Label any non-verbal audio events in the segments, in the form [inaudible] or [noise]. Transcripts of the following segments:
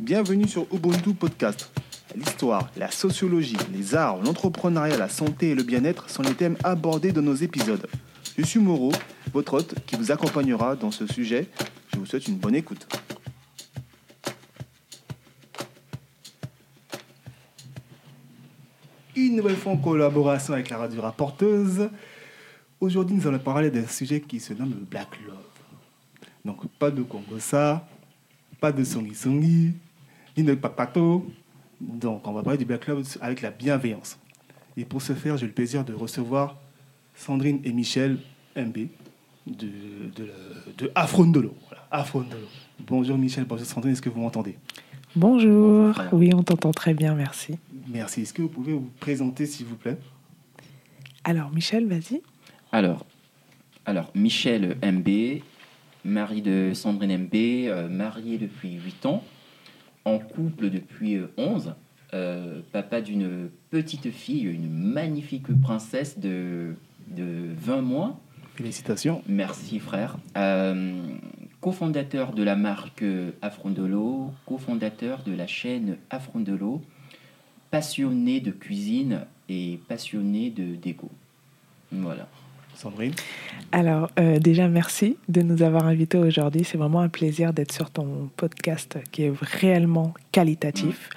Bienvenue sur Ubuntu Podcast. L'histoire, la sociologie, les arts, l'entrepreneuriat, la santé et le bien-être sont les thèmes abordés dans nos épisodes. Je suis Moreau, votre hôte qui vous accompagnera dans ce sujet. Je vous souhaite une bonne écoute. Une nouvelle fois en collaboration avec la radio rapporteuse. Aujourd'hui, nous allons parler d'un sujet qui se nomme le Black Love. Donc, pas de Congosa, pas de Songi Songi, ni de Papato. Donc, on va parler du Black Love avec la bienveillance. Et pour ce faire, j'ai le plaisir de recevoir Sandrine et Michel MB de, de, de Afrondolo. Voilà, Afrondolo. Bonjour Michel, bonjour Sandrine, est-ce que vous m'entendez? Bonjour, oui, on t'entend très bien, merci. Merci. Est-ce que vous pouvez vous présenter, s'il vous plaît? Alors, Michel, vas-y. Alors, alors, Michel MB, mari de Sandrine MB, euh, marié depuis 8 ans, en couple depuis euh, 11, euh, papa d'une petite fille, une magnifique princesse de, de 20 mois. Félicitations. Merci frère. Euh, cofondateur de la marque Afrondolo, cofondateur de la chaîne Afrondolo, passionné de cuisine et passionné de déco. Voilà. Sandrine Alors, euh, déjà, merci de nous avoir invités aujourd'hui. C'est vraiment un plaisir d'être sur ton podcast qui est réellement qualitatif.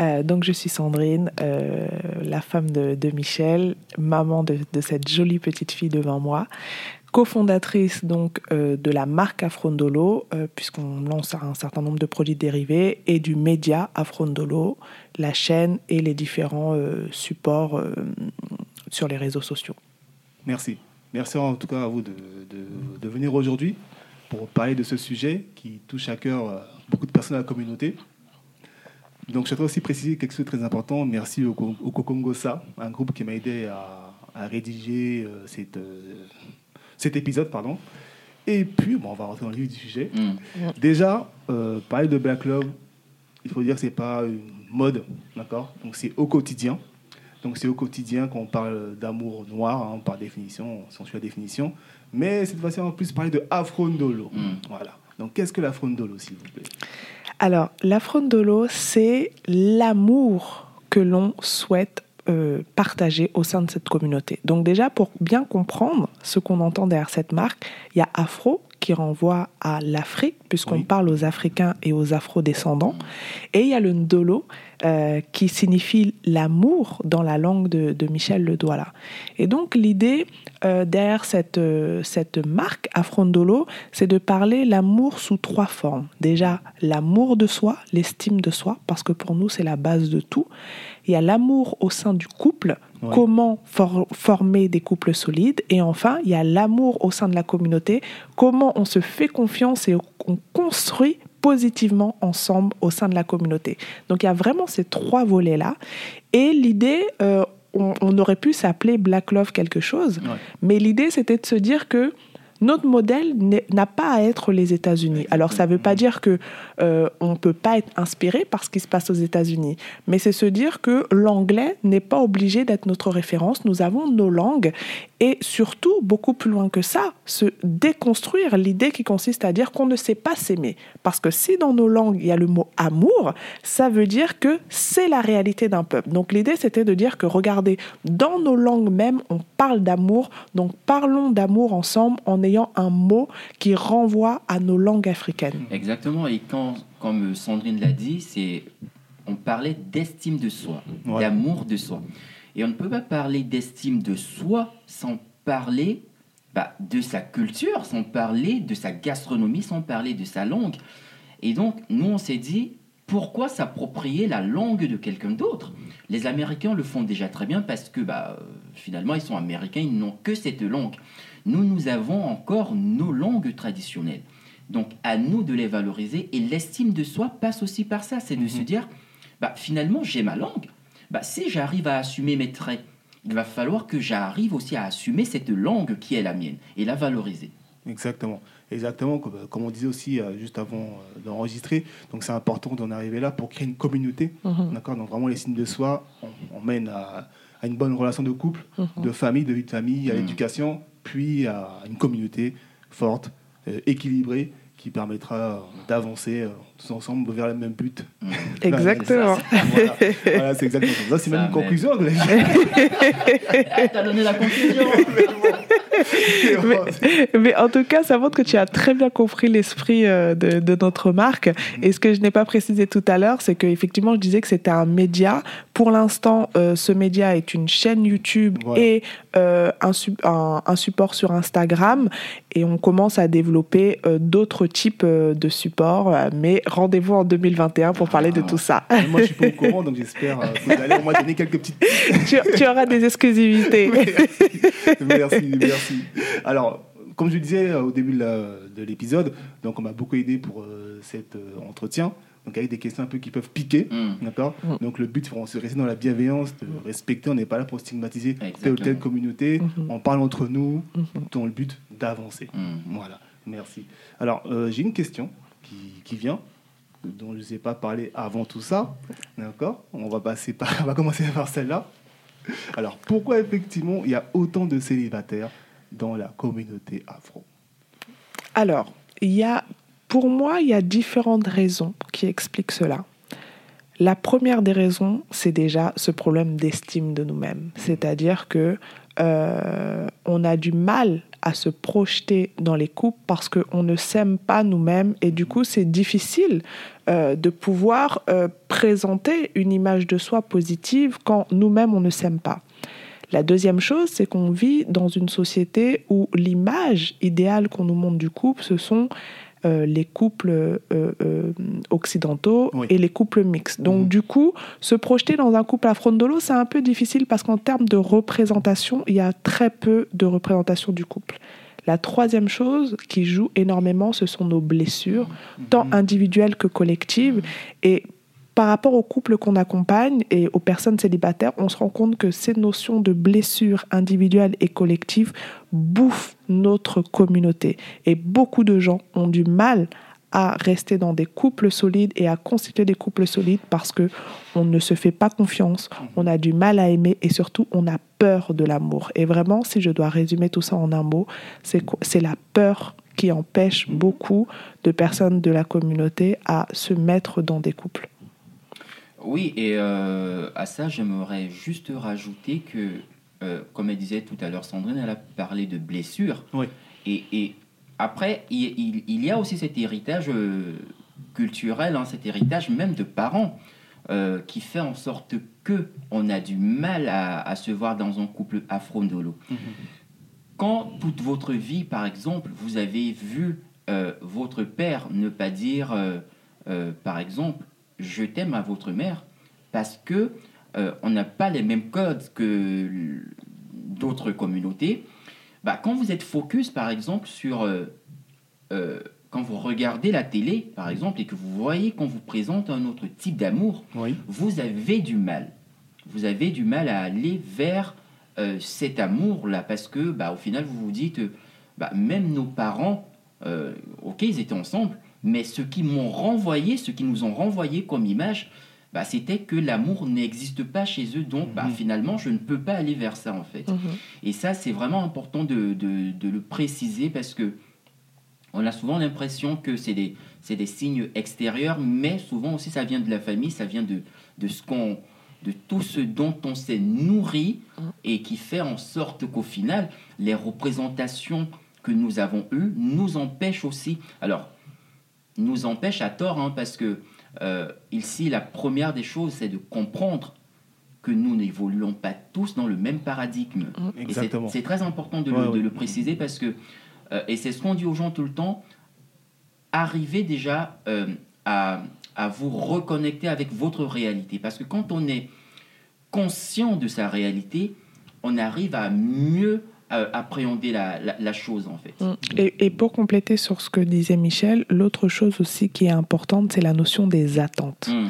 Euh, donc, je suis Sandrine, euh, la femme de, de Michel, maman de, de cette jolie petite fille devant moi cofondatrice donc de la marque Afrondolo, puisqu'on lance un certain nombre de produits dérivés, et du média Afrondolo, la chaîne et les différents supports sur les réseaux sociaux. Merci. Merci en tout cas à vous de, de- de venir aujourd'hui pour parler de ce sujet qui touche à cœur euh, beaucoup de personnes de la communauté. Donc, je souhaiterais aussi préciser quelque chose de très important. Merci au, au Kokongosa, un groupe qui m'a aidé à, à rédiger euh, cette, euh, cet épisode. Pardon. Et puis, bon, on va rentrer dans le vif du sujet. Mm. Déjà, euh, parler de Black Love, il faut dire que ce n'est pas une mode, d'accord? Donc c'est au quotidien. Donc c'est au quotidien qu'on parle d'amour noir, hein, par définition, si on suit la définition. Mais cette fois-ci, on va plus parler de Afrondolo. Mm. Voilà. Donc qu'est-ce que l'Afrondolo, s'il vous plaît? Alors, l'Afrondolo, c'est l'amour que l'on souhaite euh, partager au sein de cette communauté. Donc déjà, pour bien comprendre ce qu'on entend derrière cette marque, il y a Afro qui renvoie à l'Afrique, puisqu'on Oui. parle aux Africains et aux Afro-descendants. Et il y a le Ndolo, euh, qui signifie l'amour dans la langue de, de Michel Le Douala. Et donc l'idée euh, derrière cette, euh, cette marque Afrondolo, c'est de parler l'amour sous trois formes. Déjà, l'amour de soi, l'estime de soi, parce que pour nous, c'est la base de tout. Il y a l'amour au sein du couple, Ouais. comment for- former des couples solides. Et enfin, il y a l'amour au sein de la communauté, comment on se fait confiance et on construit positivement ensemble au sein de la communauté. Donc il y a vraiment ces trois volets-là. Et l'idée, euh, on, on aurait pu s'appeler Black Love quelque chose, Ouais. mais l'idée c'était de se dire que notre modèle n'a pas à être les États-Unis. Alors ça ne veut pas dire que euh, on peut pas être inspiré par ce qui se passe aux États-Unis, mais c'est se dire que l'anglais n'est pas obligé d'être notre référence. Nous avons nos langues et surtout beaucoup plus loin que ça, se déconstruire l'idée qui consiste à dire qu'on ne sait pas s'aimer. Parce que si dans nos langues il y a le mot amour, ça veut dire que c'est la réalité d'un peuple. Donc l'idée c'était de dire que regardez, dans nos langues même, on parle d'amour, donc parlons d'amour ensemble en ayant un mot qui renvoie à nos langues africaines. Exactement, et quand, comme Sandrine l'a dit, c'est on parlait d'estime de soi, Ouais. d'amour de soi. Et on ne peut pas parler d'estime de soi sans parler bah, de sa culture, sans parler de sa gastronomie, sans parler de sa langue. Et donc, nous, on s'est dit, pourquoi s'approprier la langue de quelqu'un d'autre? Les Américains le font déjà très bien parce que bah, euh, finalement, ils sont américains, ils n'ont que cette langue. Nous, nous avons encore nos langues traditionnelles. Donc, à nous de les valoriser. Et l'estime de soi passe aussi par ça. C'est de se dire, bah, finalement, j'ai ma langue. Bah, si j'arrive à assumer mes traits, il va falloir que j'arrive aussi à assumer cette langue qui est la mienne et la valoriser. Exactement. Exactement, comme, comme on disait aussi euh, juste avant euh, d'enregistrer. Donc c'est important d'en arriver là pour créer une communauté. Mhm. D'accord? Donc vraiment, les signes de soi, on, on mène à, à une bonne relation de couple, Mhm. de famille, de vie de famille, à Mhm. l'éducation, puis à une communauté forte, euh, équilibrée qui permettra d'avancer euh, tous ensemble vers le même but. Mm. [laughs] Exactement. voilà, Voilà, c'est exactement ça. Ça, c'est même une conclusion. [laughs] Ah, T'as donné la conclusion [laughs] Mais en tout cas, ça montre que tu as très bien compris l'esprit euh, de, de notre marque. Et ce que je n'ai pas précisé tout à l'heure, c'est qu'effectivement, je disais que c'était un média. Pour l'instant, euh, ce média est une chaîne YouTube Voilà. et euh, un, su- un- un support sur Instagram. Et on commence à développer euh, d'autres types euh, de supports. Mais rendez-vous en 2021 pour parler de Ah. tout ça. Moi, je suis pas au courant, donc j'espère euh, que vous allez au moins donner quelques petites [laughs] tu, tu auras des exclusivités. [laughs] merci, merci. Alors, comme je disais euh, au début de l'épisode, donc on m'a beaucoup aidé pour euh, cet euh, entretien. Donc avec des questions un peu qui peuvent piquer, Mm. d'accord? Mm. Donc le but, c'est de rester dans la bienveillance, de respecter. On n'est pas là pour stigmatiser telle ou telle Exactement. communauté. Mhm. On parle entre nous, Mhm. dans le but d'avancer. Mm. Voilà, merci. Alors, euh, j'ai une question qui, qui vient, dont je ne sais pas parler avant tout ça. D'accord? On va, commencer par celle-là. Alors, pourquoi effectivement il y a autant de célibataires dans la communauté afro? Alors, y a, pour moi, il y a différentes raisons qui expliquent cela. La première des raisons, c'est déjà ce problème d'estime de nous-mêmes. C'est-à-dire que euh, on a du mal à se projeter dans les couples parce qu'on ne s'aime pas nous-mêmes et du coup c'est difficile euh, de pouvoir euh, présenter une image de soi positive quand nous-mêmes on ne s'aime pas. La deuxième chose, c'est qu'on vit dans une société où l'image idéale qu'on nous montre du couple, ce sont euh, les couples occidentaux Oui. et les couples mixtes. Donc Mhm. du coup, se projeter dans un couple afrondolo, c'est un peu difficile parce qu'en termes de représentation, il y a très peu de représentation du couple. La troisième chose qui joue énormément, ce sont nos blessures, tant individuelles que collectives. Et par rapport aux couples qu'on accompagne et aux personnes célibataires, on se rend compte que ces notions de blessures individuelles et collectives bouffent notre communauté. Et beaucoup de gens ont du mal à rester dans des couples solides et à constituer des couples solides parce que on ne se fait pas confiance, on a du mal à aimer et surtout on a peur de l'amour. Et vraiment, si je dois résumer tout ça en un mot, c'est quoi? C'est la peur qui empêche beaucoup de personnes de la communauté à se mettre dans des couples. Oui, et euh, à ça, j'aimerais juste rajouter que, euh, comme elle disait tout à l'heure, Sandrine, elle a parlé de blessures. Oui. Et, et après, il, il- il y a aussi cet héritage euh, culturel, hein, cet héritage même de parents, euh, qui fait en sorte que on a du mal à, à se voir dans un couple afro-ndolo. Quand toute votre vie, par exemple, vous avez vu euh, votre père ne pas dire, euh, par exemple, je t'aime à votre mère, parce que on n'a pas les mêmes codes que d'autres communautés. Bah, quand vous êtes focus, par exemple, sur euh, euh, quand vous regardez la télé, par exemple, et que vous voyez qu'on vous présente un autre type d'amour, Oui. vous avez du mal. Vous avez du mal à aller vers euh, cet amour-là, parce que, bah, au final, vous vous dites, bah, même nos parents, ok, ils étaient ensemble, mais ce qui m'ont renvoyé, ce qui nous ont renvoyé comme image, bah, c'était que l'amour n'existe pas chez eux, donc bah, Mhm. finalement, je ne peux pas aller vers ça, en fait. Et ça, c'est vraiment important de, de- de le préciser parce que on a souvent l'impression que c'est des, c'est des signes extérieurs, mais souvent aussi ça vient de la famille, ça vient de, de, ce qu'on, de tout ce dont on s'est nourri et qui fait en sorte qu'au final, les représentations que nous avons eues nous empêchent aussi. Alors, nous empêchent à tort, hein, parce que euh, ici, la première des choses, c'est de comprendre que nous n'évoluons pas tous dans le même paradigme. Et c'est- Exactement. C'est très important de, Ouais, le, de ouais. le préciser parce que, euh, et c'est ce qu'on dit aux gens tout le temps, arrivez déjà euh, à, à vous reconnecter avec votre réalité. Parce que quand on est conscient de sa réalité, on arrive à mieux euh, appréhender la, la- la chose en fait. Mm. Et, et pour compléter sur ce que disait Michel, l'autre chose aussi qui est importante, c'est la notion des attentes. Mm.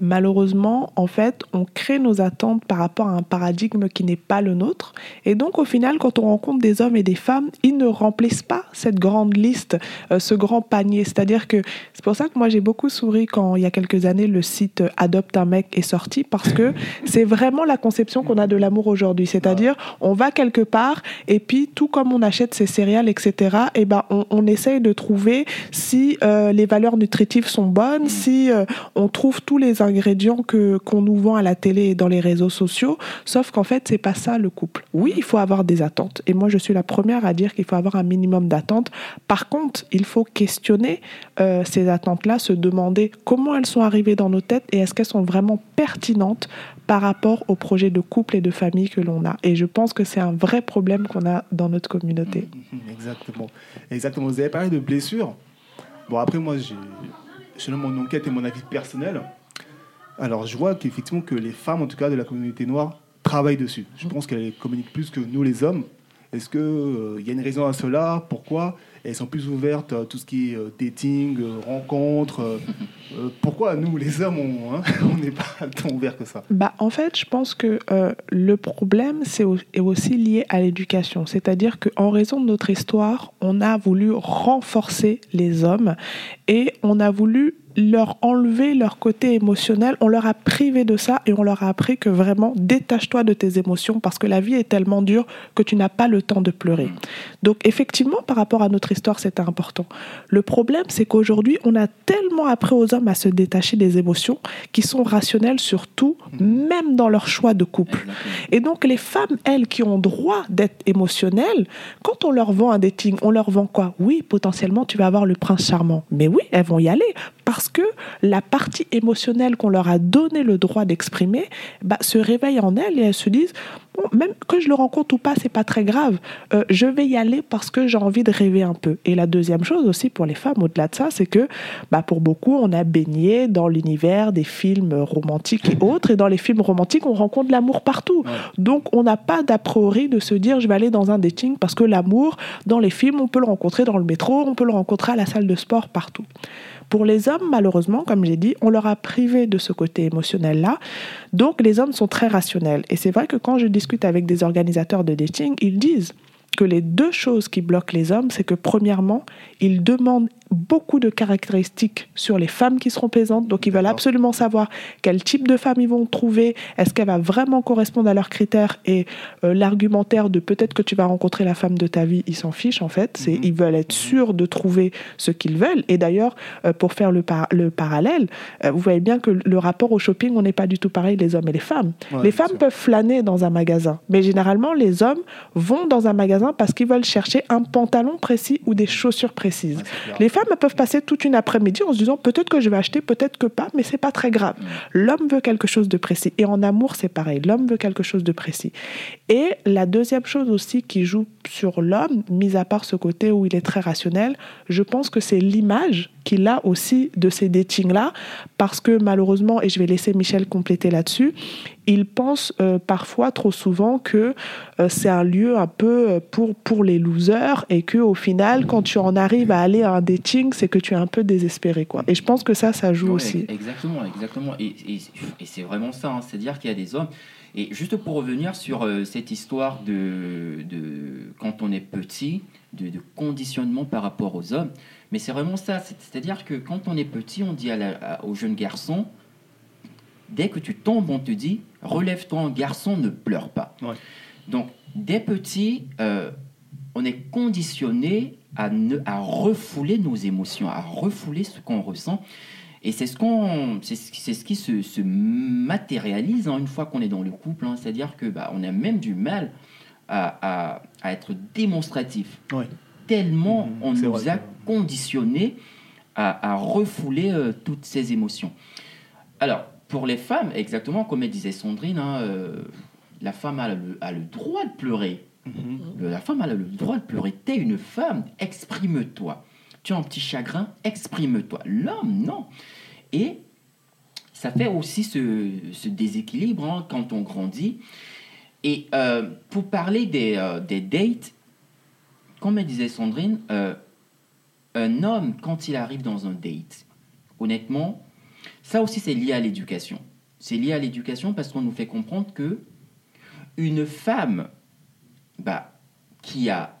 Malheureusement, en fait, on crée nos attentes par rapport à un paradigme qui n'est pas le nôtre. Et donc, au final, quand on rencontre des hommes et des femmes, ils ne remplissent pas cette grande liste, euh, ce grand panier. C'est-à-dire que c'est pour ça que moi, j'ai beaucoup souri quand, il y a quelques années, le site Adopte un mec est sorti, parce que [laughs] c'est vraiment la conception qu'on a de l'amour aujourd'hui. C'est-à-dire, on va quelque part Et puis, tout comme on achète ces céréales, etc., et ben, on, on essaye de trouver si euh, les valeurs nutritives sont bonnes, si euh, on trouve tous les ingrédients que qu'on nous vend à la télé et dans les réseaux sociaux. Sauf qu'en fait, c'est pas ça le couple. Oui, il faut avoir des attentes. Et moi, je suis la première à dire qu'il faut avoir un minimum d'attentes. Par contre, il faut questionner euh, ces attentes-là, se demander comment elles sont arrivées dans nos têtes et est-ce qu'elles sont vraiment pertinentes par rapport au projet de couple et de famille que l'on a. Et je pense que c'est un vrai problème qu'on a dans notre communauté. [laughs] Exactement. Exactement. Vous avez parlé de blessures. Bon, après, moi, selon mon enquête et mon avis personnel, alors je vois qu'effectivement que les femmes, en tout cas de la communauté noire, travaillent dessus. Je pense qu'elles communiquent plus que nous, les hommes. Est-ce qu'il il y a une raison à cela? Pourquoi? Elles sont plus ouvertes à tout ce qui est euh, dating, euh, rencontres. euh, [laughs] pourquoi nous, les hommes, on hein, [laughs] n'est pas [laughs] tant ouverts que ça? Bah, en fait, je pense que euh, le problème c'est au- est aussi lié à l'éducation. C'est-à-dire qu'en raison de notre histoire, on a voulu renforcer les hommes et on a voulu leur enlever leur côté émotionnel. On leur a privé de ça et on leur a appris que vraiment détache-toi de tes émotions parce que la vie est tellement dure que tu n'as pas le temps de pleurer. Donc effectivement, par rapport à notre histoire, c'est important. Le problème, c'est qu'aujourd'hui, on a tellement appris aux hommes à se détacher des émotions qui sont rationnelles surtout, même dans leur choix de couple. Et donc les femmes, elles, qui ont droit d'être émotionnelles, quand on leur vend un dating, on leur vend quoi? Oui, potentiellement, tu vas avoir le prince charmant. Mais oui, elles vont y aller parce que la partie émotionnelle qu'on leur a donné le droit d'exprimer bah, se réveille en elles et elles se disent bon, même que je le rencontre ou pas, c'est pas très grave. Euh, je vais y aller parce que j'ai envie de rêver un peu. Et la deuxième chose aussi pour les femmes, au-delà de ça, c'est que bah, pour beaucoup, on a baigné dans l'univers des films romantiques et autres. Et dans les films romantiques, on rencontre l'amour partout. Ouais. Donc, on n'a pas d'a priori de se dire je vais aller dans un dating parce que l'amour, dans les films, on peut le rencontrer dans le métro, on peut le rencontrer à la salle de sport, partout. Pour les hommes, malheureusement, comme j'ai dit, on leur a privé de ce côté émotionnel-là. Donc, les hommes sont très rationnels. Et c'est vrai que quand je discute avec des organisateurs de dating, ils disent que les deux choses qui bloquent les hommes, c'est que premièrement, ils demandent beaucoup de caractéristiques sur les femmes qui seront présentes. Donc, ils veulent absolument savoir quel type de femme ils vont trouver. Est-ce qu'elle va vraiment correspondre à leurs critères? Et euh, l'argumentaire de peut-être que tu vas rencontrer la femme de ta vie, ils s'en fichent en fait. C'est, Mhm. Ils veulent être sûrs de trouver ce qu'ils veulent. Et d'ailleurs, euh, pour faire le, par- le parallèle, euh, vous voyez bien que le rapport au shopping, on n'est pas du tout pareil les hommes et les femmes. Ouais, les femmes sûr. peuvent flâner dans un magasin, mais généralement les hommes vont dans un magasin parce qu'ils veulent chercher un pantalon précis ou des chaussures précises. Ouais. Les femmes elles peuvent passer toute une après-midi en se disant peut-être que je vais acheter, peut-être que pas, mais c'est pas très grave. L'homme veut quelque chose de précis. Et en amour, c'est pareil. L'homme veut quelque chose de précis. Et la deuxième chose aussi qui joue sur l'homme, mis à part ce côté où il est très rationnel, je pense que c'est l'image qu'il a aussi de ces datings-là, parce que malheureusement, et je vais laisser Michel compléter là-dessus, il pense euh, parfois trop souvent que euh, c'est un lieu un peu euh, pour, pour les losers et que au final, quand tu en arrives à aller à un dating, c'est que tu es un peu désespéré. Quoi. Et je pense que ça, ça joue Ouais, aussi. Exactement, exactement. Et, et- et c'est vraiment ça, hein. c'est-à-dire qu'il y a des hommes. Et juste pour revenir sur euh, cette histoire de, de quand on est petit, de, de conditionnement par rapport aux hommes, mais c'est vraiment ça. c'est- C'est-à-dire que quand on est petit, on dit à la- à- aux jeunes garçons, dès que tu tombes, on te dit, relève-toi, garçon, ne pleure pas. Ouais. Donc, dès petit, euh, on est conditionné à, ne, à refouler nos émotions, à refouler ce qu'on ressent. Et c'est ce, qu'on, c'est ce, c'est ce qui se, se matérialise hein, une fois qu'on est dans le couple. hein. C'est-à-dire que bah, on a même du mal à, à- à être démonstratif. Ouais. Tellement Mhm, on nous vrai, a conditionnés à, à refouler euh, toutes ces émotions. Alors, pour les femmes, exactement comme elle disait Sandrine, hein, euh, la femme a le, a le droit de pleurer. Mhm. Le- La femme a le droit de pleurer. T'es une femme, exprime-toi. Tu as un petit chagrin, exprime-toi. L'homme, non. Et ça fait aussi ce, ce déséquilibre hein, quand on grandit. Et euh, pour parler des, euh, des dates, comme elle disait Sandrine, euh, un homme, quand il arrive dans un date, honnêtement, ça aussi c'est lié à l'éducation. C'est lié à l'éducation parce qu'on nous fait comprendre que une femme bah, qui, a,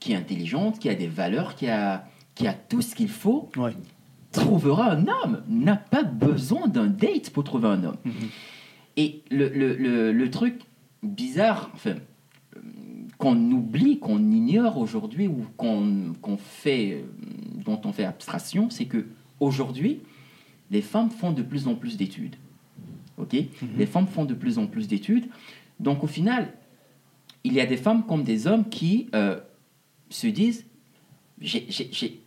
qui est intelligente, qui a des valeurs, qui a, qui a tout ce qu'il faut, Ouais. trouvera un homme, n'a pas besoin d'un date pour trouver un homme. Mhm. Et le, le, le, le truc bizarre, enfin, qu'on oublie, qu'on ignore aujourd'hui ou qu'on fait, euh, dont on fait abstraction, c'est que aujourd'hui, les femmes font de plus en plus d'études. Ok? Les femmes font de plus en plus d'études. Donc au final, il y a des femmes comme des hommes qui euh, se disent j'ai-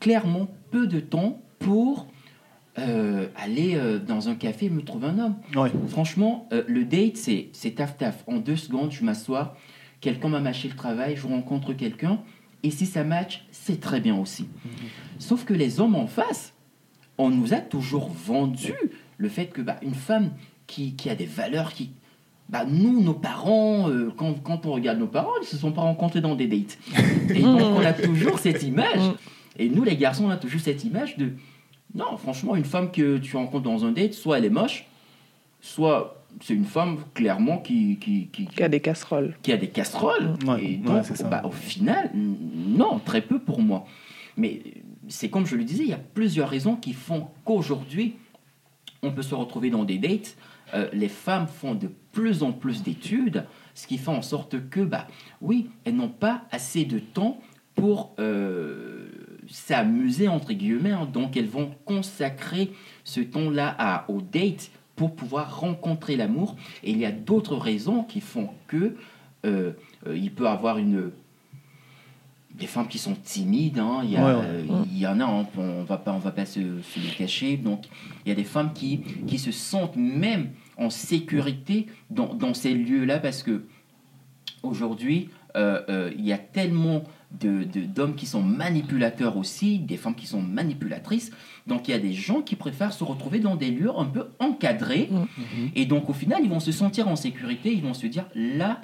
clairement peu de temps pour euh, aller euh, dans un café et me trouver un homme. Ouais. Franchement, le date, c'est c'est taf taf. En deux secondes, je m'assois, quelqu'un m'a mâché le travail, je rencontre quelqu'un, et si ça match, c'est très bien aussi. Sauf que les hommes en face, on nous a toujours vendu le fait que bah, une femme qui, qui a des valeurs qui. Bah, nous, nos parents, euh, quand, quand on regarde nos parents, ils se sont pas rencontrés dans des dates. Et [laughs] donc, on a toujours cette image. Et nous, les garçons, on a toujours cette image de. Non, franchement, une femme que tu rencontres dans un date, soit elle est moche, soit c'est une femme clairement qui, qui, a des casseroles. qui a des casseroles. Ouais, et donc, c'est ça. bah, au final, non, très peu pour moi. Mais c'est comme je le disais, il y a plusieurs raisons qui font qu'aujourd'hui, on peut se retrouver dans des dates. Euh, les femmes font de plus en plus d'études, ce qui fait en sorte que, bah, oui, elles n'ont pas assez de temps pour euh, s'amuser, entre guillemets. hein. donc, elles vont consacrer ce temps-là à- aux dates pour pouvoir rencontrer l'amour. Et il y a d'autres raisons qui font que euh, euh, il peut avoir une des femmes qui sont timides, hein, il, y a, Ouais, ouais. euh, il y en a, on va pas, on va pas se, cacher. Donc, il y a des femmes qui, qui se sentent même en sécurité dans, dans ces lieux-là parce que aujourd'hui, euh, il y a tellement de- de- d'hommes qui sont manipulateurs aussi, des femmes qui sont manipulatrices. Donc, il y a des gens qui préfèrent se retrouver dans des lieux un peu encadrés. Et donc, au final, ils vont se sentir en sécurité. Ils vont se dire, là,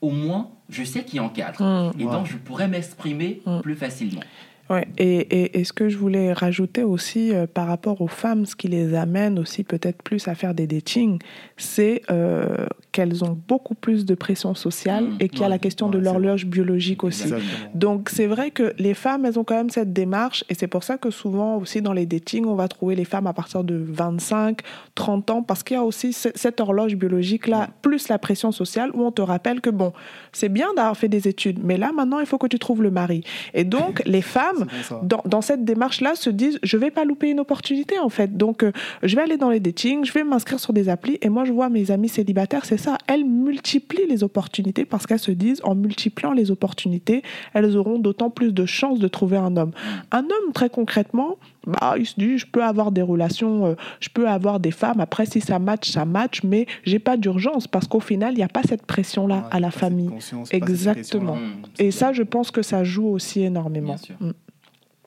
au moins, je sais qui encadre. Mm. Et donc, je pourrais m'exprimer Mm. plus facilement. Ouais, et, et, et ce que je voulais rajouter aussi euh, par rapport aux femmes, ce qui les amène aussi peut-être plus à faire des datings, c'est euh, qu'elles ont beaucoup plus de pression sociale Mm, et qu'il y a ouais, la question ouais, de l'horloge biologique aussi. Exactement. Donc c'est vrai que les femmes, elles ont quand même cette démarche et c'est pour ça que souvent aussi dans les datings, on va trouver les femmes à partir de 25, 30 ans parce qu'il y a aussi ce- cette horloge biologique-là, plus la pression sociale où on te rappelle que bon, c'est bien d'avoir fait des études, mais là maintenant il faut que tu trouves le mari. Et donc [laughs] les femmes, Bon, dans, dans cette démarche-là, se disent je vais pas louper une opportunité en fait. Donc euh, je vais aller dans les datings, je vais m'inscrire sur des applis et moi je vois mes amis célibataires, c'est ça, elles multiplient les opportunités parce qu'elles se disent en multipliant les opportunités, elles auront d'autant plus de chances de trouver un homme. Un homme très concrètement, bah, il se dit je peux avoir des relations, euh, je peux avoir des femmes. Après si ça match, ça match, mais j'ai pas d'urgence parce qu'au final il n'y a pas cette pression-là Ouais, à la famille. Exactement. Mm. Et ça, je pense que ça joue aussi énormément. Bien sûr. Mm.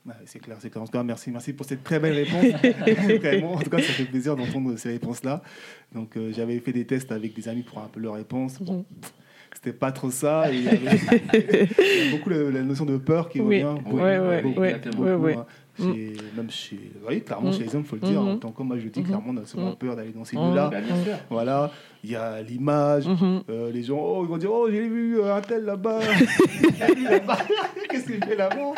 Ouais, c'est clair, c'est clair. En tout cas, merci, merci pour cette très belle réponse. [laughs] Vraiment, en tout cas, ça fait plaisir d'entendre ces réponses-là. Donc, euh, j'avais fait des tests avec des amis pour un peu leurs réponses. Bon. C'était pas trop ça. et Il y avait [laughs] il y a beaucoup la, la notion de peur qui Oui. revient. Oui, Ouais, ouais, beaucoup, ouais, ouais, hein. Chez- Même chez, voyez, clairement, Mhm. chez les hommes, il faut le dire. Mhm. En tant qu'homme, moi, je dis Mhm. clairement, on a souvent Mhm. peur d'aller dans ces lieux-là. Bah. Voilà, il y a l'image. Mhm. Euh, les gens, oh, ils vont dire, oh, j'ai vu euh, un tel là-bas. [laughs] [laughs] Qu'est-ce qu'il fait là-bas?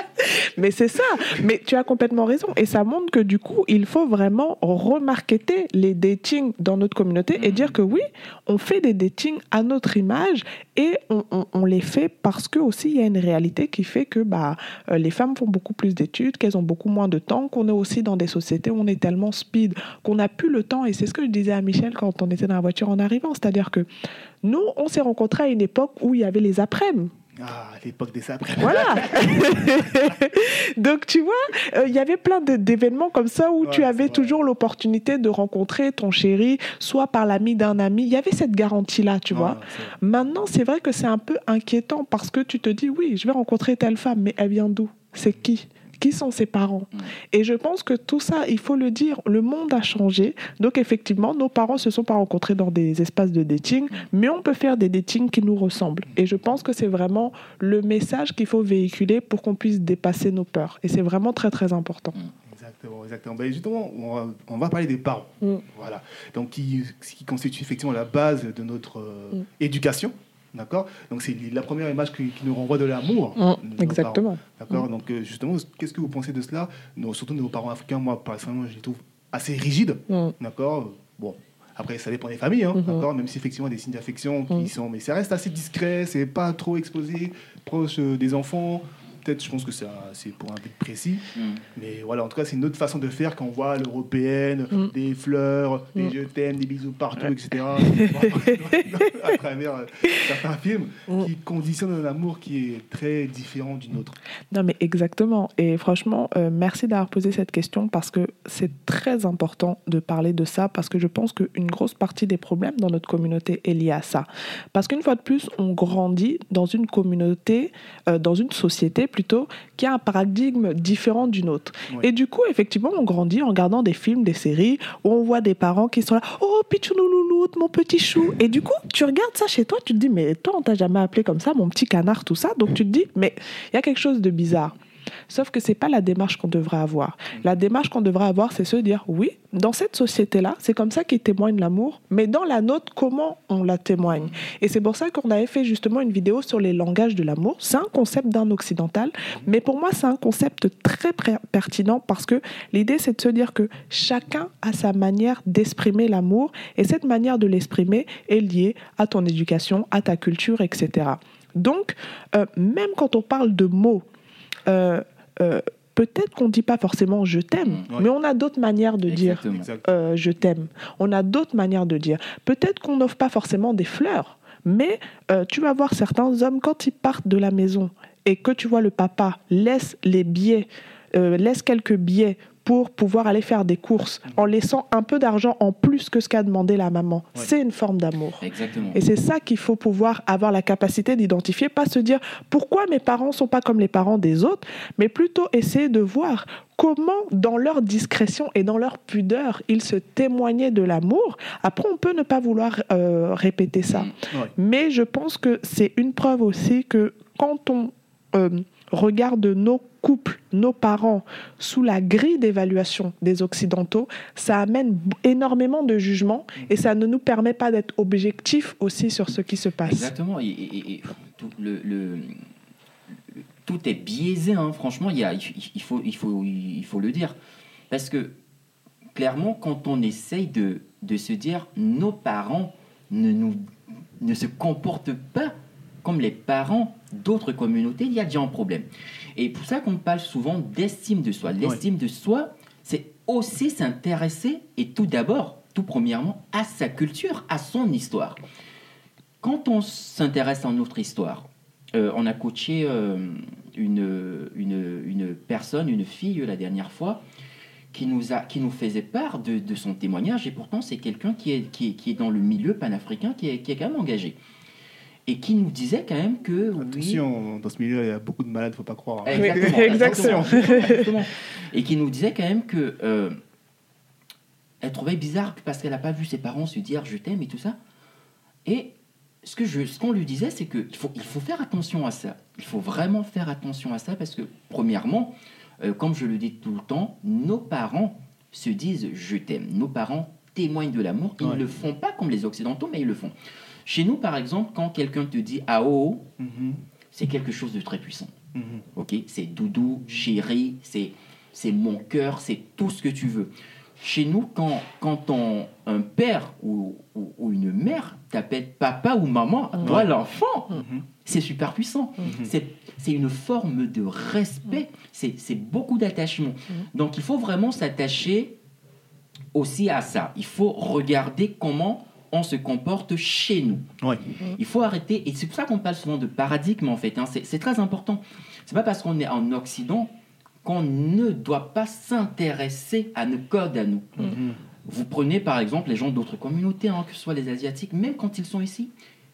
Mais c'est ça. Mais tu as complètement raison. Et ça montre que du coup, il faut vraiment remarketer les datings dans notre communauté et Mhm. dire que oui, on fait des datings à notre image et on, on- on les fait parce que aussi il y a une réalité qui fait que bah, euh, les femmes font beaucoup plus d'études, qu'elles ont beaucoup moins de temps, qu'on est aussi dans des sociétés où on est tellement speed qu'on n'a plus le temps. Et c'est ce que je disais à Michel quand on était dans la voiture en C'est-à-dire que nous, on s'est rencontrés à une époque où il y avait les après-midi. Ah, l'époque des saprés. Voilà. [laughs] [laughs] Donc tu vois, euh, il y avait plein d'événements comme ça où Ouais, tu avais toujours l'opportunité de rencontrer ton chéri, soit par l'ami d'un ami. Il y avait cette garantie-là, tu vois. Maintenant, c'est vrai que c'est un peu inquiétant parce que tu te dis, oui, je vais rencontrer telle femme, mais elle vient d'où? C'est qui? Qui sont ses parents Mm. Et je pense que tout ça, il faut le dire, le monde a changé. Donc effectivement, nos parents se sont pas rencontrés dans des espaces de dating, mais on peut faire des datings qui nous ressemblent. Et je pense que c'est vraiment le message qu'il faut véhiculer pour qu'on puisse dépasser nos peurs. Et c'est vraiment très très important. Exactement, exactement. Ben, justement, on va, on va parler des parents. Mm. Voilà. Donc, qui, ce qui constitue effectivement la base de notre euh, Mm. éducation. D'accord Donc, c'est la première image qui, qui nous renvoie de l'amour. Mm. Exactement. D'accord Donc, euh, justement, qu'est-ce que vous pensez de cela Nos- Surtout nos parents africains, moi, personnellement, je les trouve assez rigides. Mm. D'accord Bon, Après, ça dépend des familles, hein, Mhm. d'accord Même si effectivement des signes d'affection qui sont, mais ça reste assez discret, c'est pas trop exposé, proche euh, des enfants. Peut-être, je pense que c'est pour un but précis. Mm. Mais voilà, en tout cas, c'est une autre façon de faire quand on voit l'européenne, Mm. des fleurs, des Mm. je t'aime, des bisous partout, Ouais. etc. [laughs] [laughs] à travers euh, certains films Mm. qui conditionnent un amour qui est très différent d'une autre. Non, mais exactement. Et franchement, euh, merci d'avoir posé cette question parce que c'est très important de parler de ça parce que je pense qu'une grosse partie des problèmes dans notre communauté est liée à ça. Parce qu'une fois de plus, on grandit dans une communauté, euh, dans une société plutôt, qui a un paradigme différent d'une autre. Ouais. Et du coup, effectivement, on grandit en regardant des films, des séries où on voit des parents qui sont là, oh, pichoulouloute, mon petit chou. Et du coup, tu regardes ça chez toi, tu te dis, mais toi, on t'a jamais appelé comme ça, mon petit canard, tout ça. Donc tu te dis, mais il y a quelque chose de bizarre. Sauf que c'est pas la démarche qu'on devrait avoir. La démarche qu'on devrait avoir, c'est se dire oui, dans cette société-là, c'est comme ça qu'ils témoignent l'amour, mais dans la nôtre, comment on la témoigne? Et c'est pour ça qu'on avait fait justement une vidéo sur les langages de l'amour. C'est un concept d'un occidental, mais pour moi, c'est un concept très pertinent parce que l'idée, c'est de se dire que chacun a sa manière d'exprimer l'amour et cette manière de l'exprimer est liée à ton éducation, à ta culture, etc. Donc, euh, même quand on parle de mots, euh, euh, peut-être qu'on ne dit pas forcément je t'aime, Mm. Ouais. mais on a d'autres manières de dire Exactement. Euh, je t'aime. On a d'autres manières de dire. Peut-être qu'on n'offre pas forcément des fleurs, mais euh, tu vas voir certains hommes quand ils partent de la maison et que tu vois le papa laisse les billets, euh, laisse quelques billets pour pouvoir aller faire des courses en laissant un peu d'argent en plus que ce qu'a demandé la maman. Ouais. C'est une forme d'amour. Exactement. Et c'est ça qu'il faut pouvoir avoir la capacité d'identifier, pas se dire pourquoi mes parents sont pas comme les parents des autres, mais plutôt essayer de voir comment, dans leur discrétion et dans leur pudeur, ils se témoignaient de l'amour. Après, on peut ne pas vouloir euh, répéter ça. Mm. Ouais. Mais je pense que c'est une preuve aussi que quand on euh, regarde nos couples, nos parents, sous la grille d'évaluation des Occidentaux, ça amène énormément de jugements et ça ne nous permet pas d'être objectifs aussi sur ce qui se passe. Exactement. Et, tout, est biaisé, hein. franchement, il, faut, le dire. Parce que, clairement, quand on essaye de, se dire nos parents ne se comportent pas comme les parents d'autres communautés, il y a déjà un problème. Et pour ça qu'on parle souvent d'estime de soi. L'estime de soi, c'est aussi s'intéresser, et tout d'abord, tout premièrement, à sa culture, à son histoire. Quand on s'intéresse à notre histoire, euh, on a coaché euh, une, une, une personne, une fille la dernière fois, qui nous, a, qui nous faisait part de, de son témoignage, et pourtant c'est quelqu'un qui est, qui, est, qui est dans le milieu panafricain, qui est, qui est quand même engagé. Et qui nous disait quand même que... oui, Attention, dans ce milieu, il y a beaucoup de malades, faut pas croire. hein. Exactement, [laughs] Exactement. Et qui nous disait quand même que euh, elle trouvait bizarre parce qu'elle n'a pas vu ses parents se dire je t'aime et tout ça. Et ce que je, ce qu'on lui disait, c'est qu'il faut, il faut faire attention à ça. Il faut vraiment faire attention à ça parce que premièrement, euh, comme je le dis tout le temps, nos parents se disent je t'aime. Nos parents témoignent de l'amour. Ils ne Ouais. le font pas comme les occidentaux, mais ils le font. Chez nous, par exemple, quand quelqu'un te dit ah oh, Mhm, c'est quelque chose de très puissant. mhm. Ok, c'est doudou, chéri, c'est c'est mon cœur, c'est tout ce que tu veux. Chez nous, quand, quand on- un père ou, ou- ou une mère t'appelle papa ou maman, Mhm. toi l'enfant, c'est super puissant. C'est c'est une forme de respect, c'est c'est beaucoup d'attachement. Donc il faut vraiment s'attacher aussi à ça. Il faut regarder comment on se comporte chez nous. Ouais. Il faut arrêter, et c'est pour ça qu'on parle souvent de paradigme en fait, hein. c'est très important. C'est pas parce qu'on est en Occident qu'on ne doit pas s'intéresser à nos codes à nous. Mhm. Vous prenez par exemple les gens d'autres communautés, hein, que ce soit les Asiatiques, même quand ils sont ici,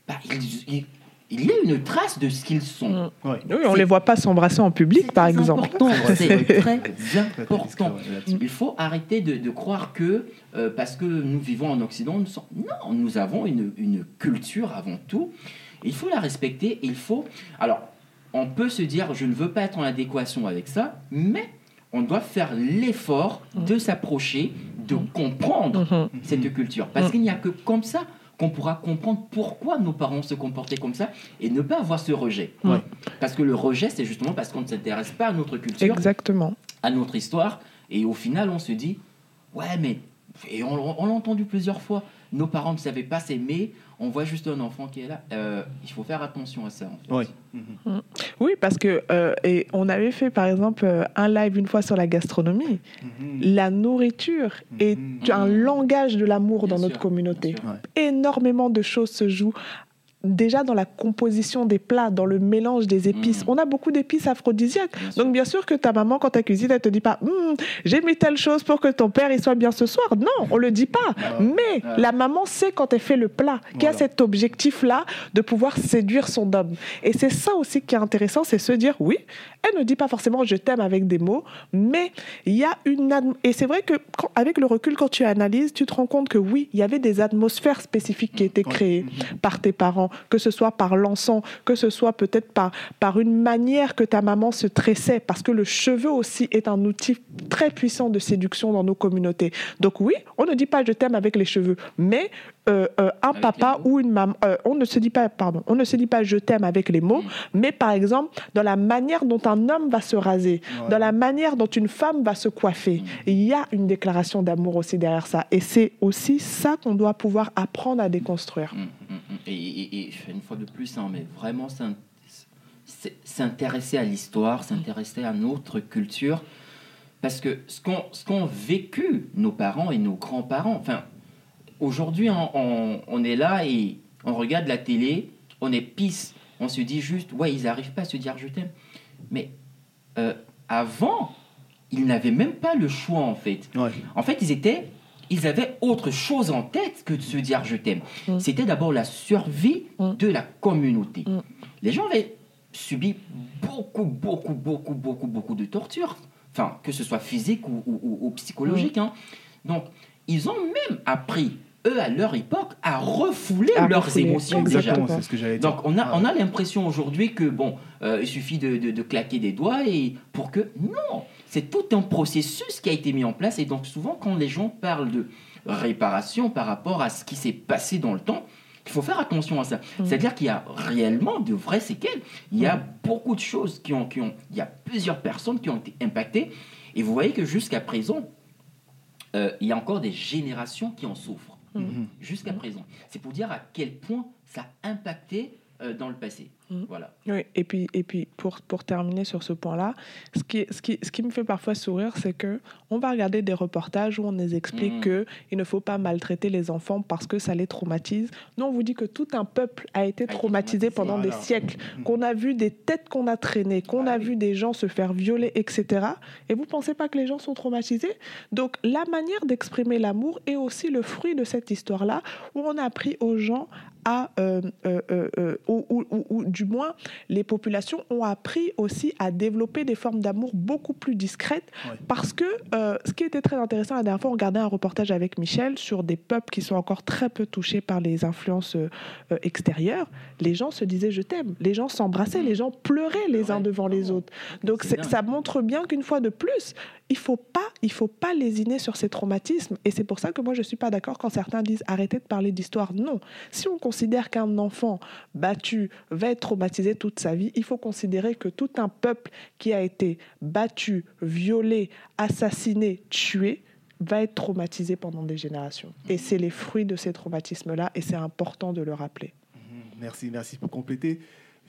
bah, ils- ils- il y a une trace de ce qu'ils sont. Mm. Ouais. Oui, on les voit pas s'embrasser en public, par très exemple. important, [laughs] C'est très [laughs] important. Il faut arrêter de, de croire que euh, parce que nous vivons en Occident, nous sommes... non, nous avons une, une culture avant tout. Il faut la respecter. et il faut. Alors, on peut se dire, je ne veux pas être en adéquation avec ça, mais on doit faire l'effort de s'approcher, de comprendre Mhm. cette culture, parce Mm. qu'il n'y a que comme ça qu'on pourra comprendre pourquoi nos parents se comportaient comme ça et ne pas avoir ce rejet. Ouais. Parce que le rejet, c'est justement parce qu'on ne s'intéresse pas à notre culture, Exactement. à notre histoire, et au final, on se dit, ouais, mais et on, on l'a entendu plusieurs fois. Nos parents ne savaient pas s'aimer. On voit juste un enfant qui est là. Euh, il faut faire attention à ça. En fait. Oui. Oui, parce que euh, et on avait fait par exemple euh, un live une fois sur la gastronomie. Mhm. La nourriture est Mhm. un langage de l'amour Bien dans notre communauté. Ouais. Énormément de choses se jouent. Déjà dans la composition des plats, dans le mélange des épices. Mhm. On a beaucoup d'épices aphrodisiaques. Bien. Donc bien sûr que ta maman, quand elle cuisine, elle te dit pas Hum, j'ai mis telle chose pour que ton père il soit bien ce soir. Non, on le dit pas. Mais la maman sait quand elle fait le plat qu'il y a cet objectif-là de pouvoir séduire son homme. Et c'est ça aussi qui est intéressant, c'est se dire oui, elle ne dit pas forcément je t'aime avec des mots, mais il y a une et c'est vrai que quand- avec le recul quand tu analyses, tu te rends compte que oui, il y avait des atmosphères spécifiques qui étaient créées Mhm. par tes parents, que ce soit par l'encens, que ce soit peut-être par, par une manière que ta maman se tressait, parce que le cheveu aussi est un outil très puissant de séduction dans nos communautés. Donc oui, on ne dit pas je t'aime avec les cheveux, mais euh, euh, un Avec papa ou une maman, euh, on ne se dit pas, pardon, on ne se dit pas je t'aime avec les mots, Mm. mais par exemple dans la manière dont un homme va se raser, Ouais. dans la manière dont une femme va se coiffer, il y a une déclaration d'amour aussi derrière ça, et c'est aussi ça qu'on doit pouvoir apprendre à déconstruire. Mm, mm, mm. Et, et- et une fois de plus, hein, mais vraiment s'intéresser à l'histoire, s'intéresser à notre culture, parce que ce qu'ont ce qu'ont vécu nos parents et nos grands-parents, enfin, aujourd'hui, on, on- on est là et on regarde la télé, on est pisse, on se dit juste, ouais, ils n'arrivent pas à se dire je t'aime. Mais euh, avant, ils n'avaient même pas le choix, en fait. Ouais. En fait, ils étaient, ils avaient autre chose en tête que de se dire je t'aime. Mm. C'était d'abord la survie Mm. de la communauté. Mm. Les gens avaient subi beaucoup, beaucoup, beaucoup, beaucoup, beaucoup de tortures. Enfin, que ce soit physique ou, ou- ou- ou psychologique. Hein. Donc, ils ont même appris, eux, à leur époque, à refouler À leurs refouler, émotions déjà. Exactement, c'est ce que j'allais dire. Donc on a, Ah. on a l'impression aujourd'hui que bon, euh, il suffit de, de- de claquer des doigts et pour que non, c'est tout un processus qui a été mis en place et donc souvent quand les gens parlent de réparation par rapport à ce qui s'est passé dans le temps, il faut faire attention à ça. Mm. C'est-à-dire qu'il y a réellement de vraies séquelles. Il y a beaucoup de choses qui ont, qui ont, il y a plusieurs personnes qui ont été impactées et vous voyez que jusqu'à présent, euh, il y a encore des générations qui en souffrent Mhm. jusqu'à présent. C'est pour dire à quel point ça a impacté euh, dans le passé. Mhm. Voilà. Oui, et puis, et puis pour, pour terminer sur ce point-là, ce qui, ce, qui, ce qui me fait parfois sourire, c'est que on va regarder des reportages où on nous explique Mhm. que il ne faut pas maltraiter les enfants parce que ça les traumatise. Nous, on vous dit que tout un peuple a été traumatisé traumatisé, pendant des siècles, Mhm. qu'on a vu des têtes qu'on a traînées, qu'on Ah a oui. vu des gens se faire violer, etc. Et vous pensez pas que les gens sont traumatisés? Donc, la manière d'exprimer l'amour est aussi le fruit de cette histoire-là, où on a appris aux gens à, euh, euh, euh, euh, du moins, les populations ont appris aussi à développer des formes d'amour beaucoup plus discrètes, Ouais. parce que euh, ce qui était très intéressant la dernière fois, on regardait un reportage avec Michel sur des peuples qui sont encore très peu touchés par les influences euh, euh, extérieures. Les gens se disaient je t'aime, les gens s'embrassaient, les gens pleuraient les uns devant les autres. Donc ça montre bien qu'une fois de plus, il faut pas, il faut pas lésiner sur ces traumatismes. Et c'est pour ça que moi je suis pas d'accord quand certains disent arrêtez de parler d'histoire. Non, si on considère qu'un enfant battu va être traumatisé toute sa vie, il faut considérer que tout un peuple qui a été battu, violé, assassiné, tué va être traumatisé pendant des générations. Et c'est les fruits de ces traumatismes-là, et c'est important de le rappeler. Mhm. Merci, merci pour compléter.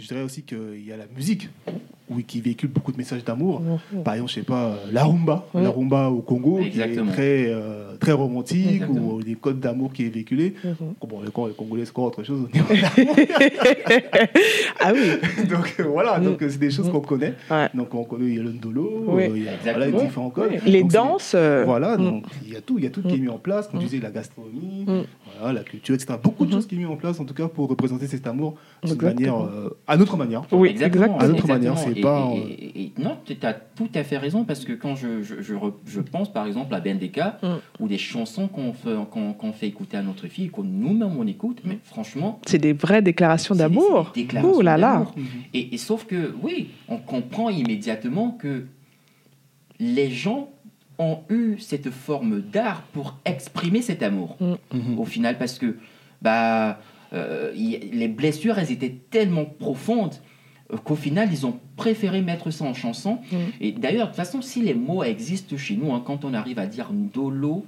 Je dirais aussi qu'il y a la musique oui, qui véhicule beaucoup de messages d'amour. Par exemple, je sais pas, euh, la rumba, la rumba au Congo, Exactement. qui est très, euh, très romantique, Exactement. ou des codes d'amour qui est véhiculé. Bon, les, Cong- les Congolais, c'est autre chose. au niveau [laughs] ah oui, de- [laughs] donc euh, voilà, donc euh, c'est des choses qu'on connaît. Ouais. Donc on connaît, il y a le ndolo, Oui. euh, il y a voilà, différents codes. les Donc, danses. euh, Voilà, mm. donc il y a tout, il y a tout qui est mis en place, comme Mm. tu disais, la gastronomie, Mm. voilà, la culture, etc. Beaucoup de Mhm. choses qui sont mises en place, en tout cas, pour représenter cet amour d'une Exactement. manière, à notre manière. Oui, Exactement. À notre manière, c'est Et- pas, et- et- et- non, tu as tout à fait raison parce que quand je, je, je, pense par exemple à BNDK Mm. ou des chansons qu'on fait, qu'on, qu'on fait écouter à notre fille, que nous-mêmes on écoute, mais franchement, C'est des vraies déclarations des- d'amour. c'est des déclarations Ouh là là. d'amour. Et, et sauf que, oui, on comprend immédiatement que les gens ont eu cette forme d'art pour exprimer cet amour, Mhm. au final, parce que bah, euh, y- les blessures, elles étaient tellement profondes euh, qu'au final, ils ont préféré mettre ça en chanson. Mm. Et d'ailleurs, de toute façon, si les mots existent chez nous, hein, quand on arrive à dire ndolo,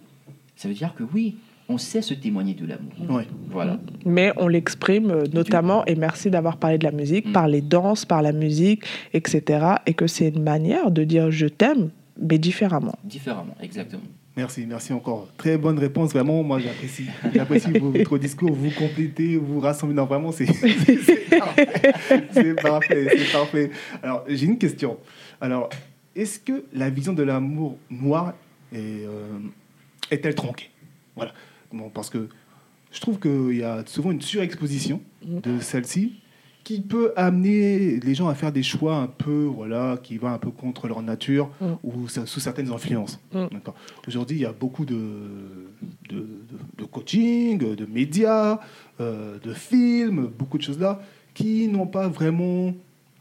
ça veut dire que oui, on sait se témoigner de l'amour. Ouais. Voilà. Mais on l'exprime euh, notamment, et merci d'avoir parlé de la musique, Mm. par les danses, par la musique, etc. Et que c'est une manière de dire je t'aime, mais différemment. Différemment, exactement. Merci, merci encore. Très bonne réponse, vraiment. Moi, j'apprécie. J'apprécie votre discours. Vous complétez, vous rassemblez. Non, vraiment, c'est [laughs] c'est parfait. C'est parfait, c'est parfait. Alors, j'ai une question. Alors, est-ce que la vision de l'amour noir est, euh, est-elle tronquée? Voilà. Bon, parce que je trouve qu'il y a souvent une surexposition de celle-ci qui peut amener les gens à faire des choix un peu, voilà, qui va un peu contre leur nature Mm. ou sous certaines influences. Mm. Aujourd'hui, il y a beaucoup de, de, de- de coaching, de médias, euh, de films, beaucoup de choses là qui n'ont pas vraiment,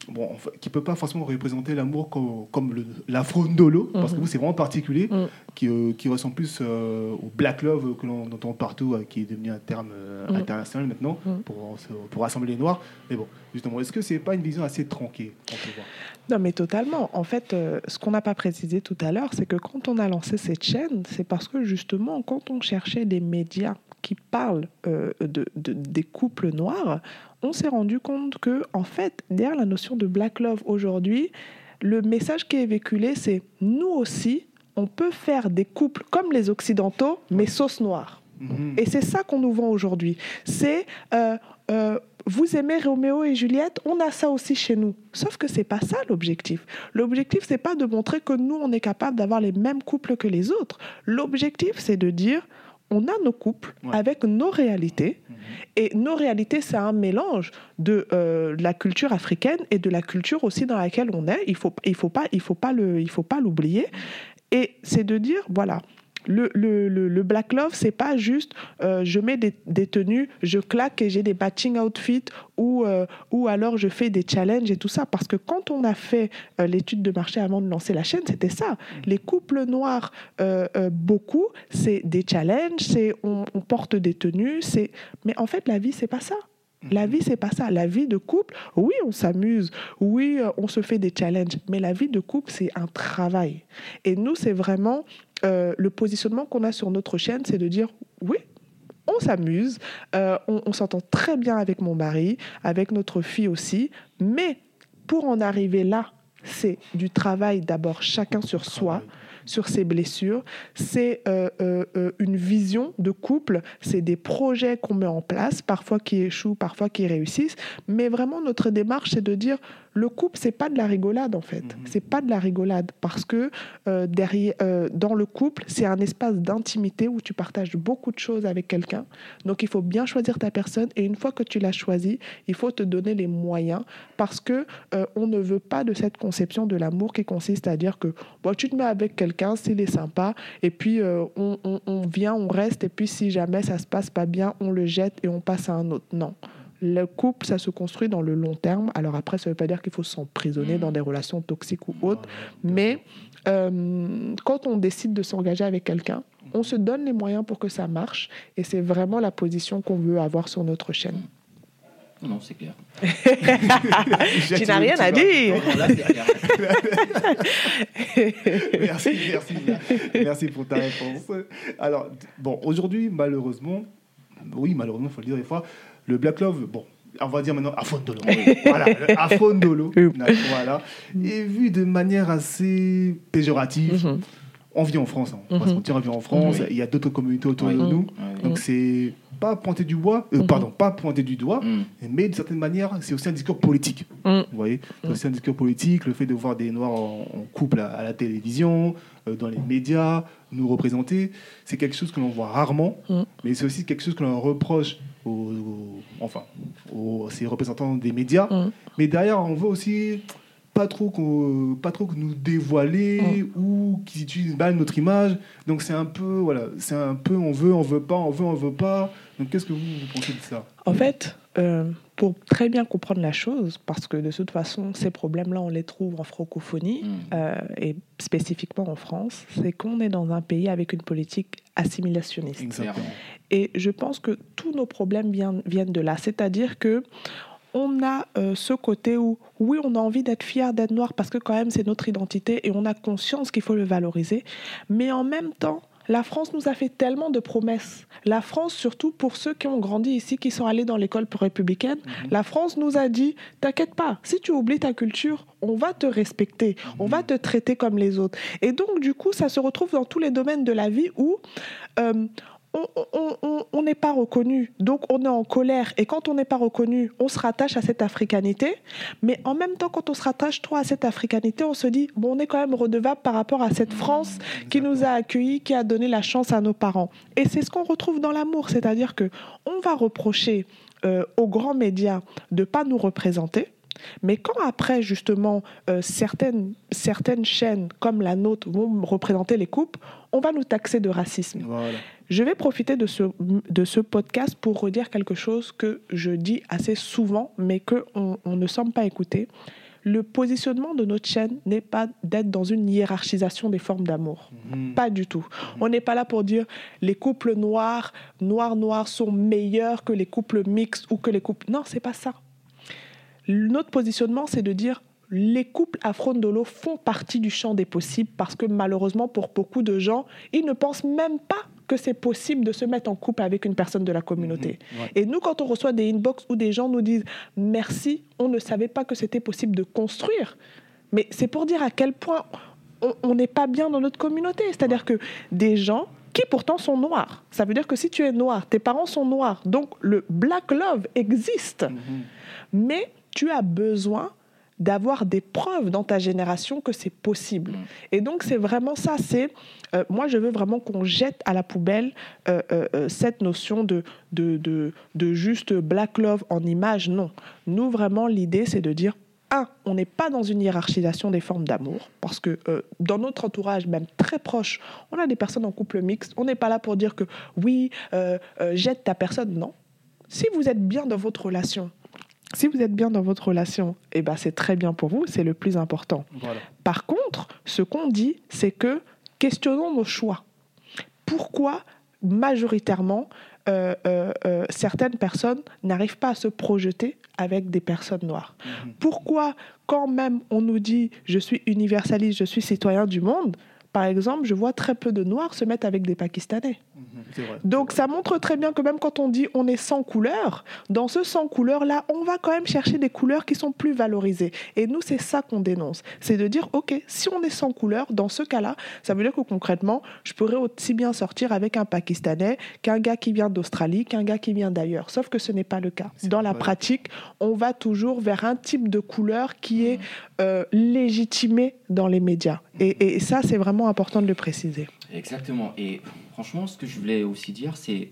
bon, qui ne peuvent pas forcément représenter l'amour comme, comme le- l'afro-ndolo, parce que Mhm. vous, c'est vraiment particulier, Mm. qui, euh, qui ressemble plus euh, au black love que l'on entend partout, euh, qui est devenu un terme Mm. international maintenant Mm. pour, pour rassembler les noirs. Mais bon, justement, est-ce que c'est pas une vision assez tronquée peut voir Non, mais totalement. En fait, ce qu'on n'a pas précisé tout à l'heure, c'est que quand on a lancé cette chaîne, c'est parce que justement, quand on cherchait des médias qui parlent de, de- des couples noirs, on s'est rendu compte que, en fait, derrière la notion de black love aujourd'hui, le message qui est véhiculé, c'est nous aussi, on peut faire des couples comme les occidentaux, mais sauce noire. Mhm. Et c'est ça qu'on nous vend aujourd'hui. C'est euh, euh, vous aimez Roméo et Juliette, on a ça aussi chez nous. Sauf que c'est pas ça l'objectif. L'objectif c'est pas de montrer que nous on est capable d'avoir les mêmes couples que les autres. L'objectif c'est de dire on a nos couples Ouais. avec nos réalités Mhm. et nos réalités c'est un mélange de euh, la culture africaine et de la culture aussi dans laquelle on est. Il il faut pas il faut pas il faut pas l'oublier. Et c'est de dire voilà le, le, le, le black love, c'est pas juste euh, je mets des, des tenues, je claque et j'ai des matching outfits ou, euh, ou alors je fais des challenges et tout ça. Parce que quand on a fait euh, l'étude de marché avant de lancer la chaîne, c'était ça. Les couples noirs, beaucoup, c'est des challenges, c'est on, on porte des tenues, c'est mais en fait la vie c'est pas ça. La vie, c'est pas ça. La vie de couple, oui, on s'amuse, oui, on se fait des challenges, mais la vie de couple, c'est un travail. Et nous, c'est vraiment euh, le positionnement qu'on a sur notre chaîne, c'est de dire oui. On s'amuse, euh, on, on s'entend très bien avec mon mari, avec notre fille aussi, mais pour en arriver là, c'est du travail d'abord chacun sur soi, sur ses blessures. C'est euh, euh, euh, une vision de couple, c'est des projets qu'on met en place, parfois qui échouent, parfois qui réussissent. Mais vraiment, notre démarche, c'est de dire le couple, c'est pas de la rigolade en fait. Mhm. C'est pas de la rigolade parce que euh, derrière, euh, dans le couple, c'est un espace d'intimité où tu partages beaucoup de choses avec quelqu'un. Donc, il faut bien choisir ta personne et une fois que tu l'as choisi, il faut te donner les moyens parce que euh, on ne veut pas de cette conception de l'amour qui consiste à dire que bon, tu te mets avec quelqu'un, s'il est sympa, et puis on, on- on vient, on reste, et puis si jamais ça se passe pas bien, on le jette et on passe à un autre. Non. Le couple, ça se construit dans le long terme. Alors après, ça ne veut pas dire qu'il faut s'emprisonner dans des relations toxiques ou autres. Mais euh, quand on décide de s'engager avec quelqu'un, on se donne les moyens pour que ça marche. Et c'est vraiment la position qu'on veut avoir sur notre chaîne. Non, c'est clair. [laughs] tu n'as rien à dire. Non, là, [laughs] merci, [laughs] merci, merci pour ta réponse. Alors, bon, aujourd'hui, malheureusement, oui, malheureusement, il faut le dire des fois, le Black Love, bon, on va dire maintenant Afondolo. voilà, Afondolo, [laughs] voilà, est vu de manière assez péjorative. Mhm. On vit en France, hein, on va Mhm. se mentir, on vit en France, il y a d'autres communautés autour de nous. Donc, c'est pas pointer du bois, euh, Mhm. pardon, pas pointer du doigt, Mm. mais d'une certaine manière, c'est aussi un discours politique. Mm. Vous voyez C'est Mm. aussi un discours politique, le fait de voir des Noirs en, en couple à, à la télévision, euh, dans les médias, nous représenter, c'est quelque chose que l'on voit rarement, Mm. mais c'est aussi quelque chose que l'on reproche aux, enfin, aux ces représentants des médias. Mm. Mais derrière, on veut aussi pas trop, qu'on- pas trop que nous dévoiler ou qu'ils utilisent mal notre image. Donc c'est un peu, voilà, c'est un peu, on veut, on veut pas, on veut, on veut pas. Donc qu'est-ce que vous, vous pensez de ça En fait, euh, pour très bien comprendre la chose, parce que de toute façon, ces problèmes-là, on les trouve en francophonie Mm. euh, et spécifiquement en France, c'est qu'on est dans un pays avec une politique assimilationniste. Exactement. Et je pense que tous nos problèmes viennent, viennent de là. C'est-à-dire que on a euh, ce côté où, oui, on a envie d'être fier d'être noir parce que quand même c'est notre identité et on a conscience qu'il faut le valoriser. Mais en même temps, la France nous a fait tellement de promesses. La France, surtout pour ceux qui ont grandi ici, qui sont allés dans l'école républicaine, la France nous a dit, t'inquiète pas, si tu oublies ta culture, on va te respecter, on va te traiter comme les autres. Et donc, du coup, ça se retrouve dans tous les domaines de la vie où euh, on n'est pas reconnu, donc on est en colère. Et quand on n'est pas reconnu, on se rattache à cette africanité. Mais en même temps, quand on se rattache trop à cette africanité, on se dit, bon, on est quand même redevable par rapport à cette France qui nous a accueillis, qui a donné la chance à nos parents. Et c'est ce qu'on retrouve dans l'amour, c'est-à-dire que on va reprocher euh, aux grands médias de pas nous représenter. Mais quand après, justement, euh, certaines, certaines chaînes comme la nôtre vont représenter les coupes, on va nous taxer de racisme. Je vais profiter de ce, de ce podcast pour redire quelque chose que je dis assez souvent, mais qu'on on ne semble pas écouter. Le positionnement de notre chaîne n'est pas d'être dans une hiérarchisation des formes d'amour. Mhm. Pas du tout. On n'est pas là pour dire les couples noirs, noirs-noirs sont meilleurs que les couples mixtes ou que les couples... Non, c'est pas ça. Notre positionnement, c'est de dire les couples afro-ndolo font partie du champ des possibles parce que malheureusement, pour beaucoup de gens, ils ne pensent même pas que c'est possible de se mettre en couple avec une personne de la communauté. Mhm, Et nous, quand on reçoit des inbox où des gens nous disent merci, on ne savait pas que c'était possible de construire. Mais c'est pour dire à quel point on n'est pas bien dans notre communauté. C'est-à-dire que des gens qui pourtant sont noirs. Ça veut dire que si tu es noir, tes parents sont noirs. Donc le black love existe. Mhm. Mais tu as besoin d'avoir des preuves dans ta génération que c'est possible. Mm. Et donc c'est vraiment ça, c'est euh, moi je veux vraiment qu'on jette à la poubelle euh, euh, cette notion de, de, de, de, juste black love en image, non. Nous vraiment l'idée c'est de dire un, on n'est pas dans une hiérarchisation des formes d'amour, parce que dans notre entourage, même très proche, on a des personnes en couple mixte. On n'est pas là pour dire que oui, jette ta personne. Non. Si vous êtes bien dans votre relation, si vous êtes bien dans votre relation, eh ben c'est très bien pour vous, c'est le plus important. Par contre, ce qu'on dit, c'est que questionnons nos choix. Pourquoi majoritairement euh, euh, euh, certaines personnes n'arrivent pas à se projeter avec des personnes noires? Mhm. Pourquoi quand même on nous dit je suis universaliste, je suis citoyen du monde, par exemple, je vois très peu de Noirs se mettre avec des Pakistanais? Donc ça montre très bien que même quand on dit on est sans couleur, dans ce sans couleur là, on va quand même chercher des couleurs qui sont plus valorisées. Et nous, c'est ça qu'on dénonce. C'est de dire, OK, si on est sans couleur, dans ce cas-là, ça veut dire que concrètement, je pourrais aussi bien sortir avec un Pakistanais qu'un gars qui vient d'Australie, qu'un gars qui vient d'ailleurs. Sauf que ce n'est pas le cas. Dans la pratique, on va toujours vers un type de couleur qui est euh, légitimé dans les médias. et ça, c'est vraiment important de le préciser. Exactement. Et franchement, ce que je voulais aussi dire, c'est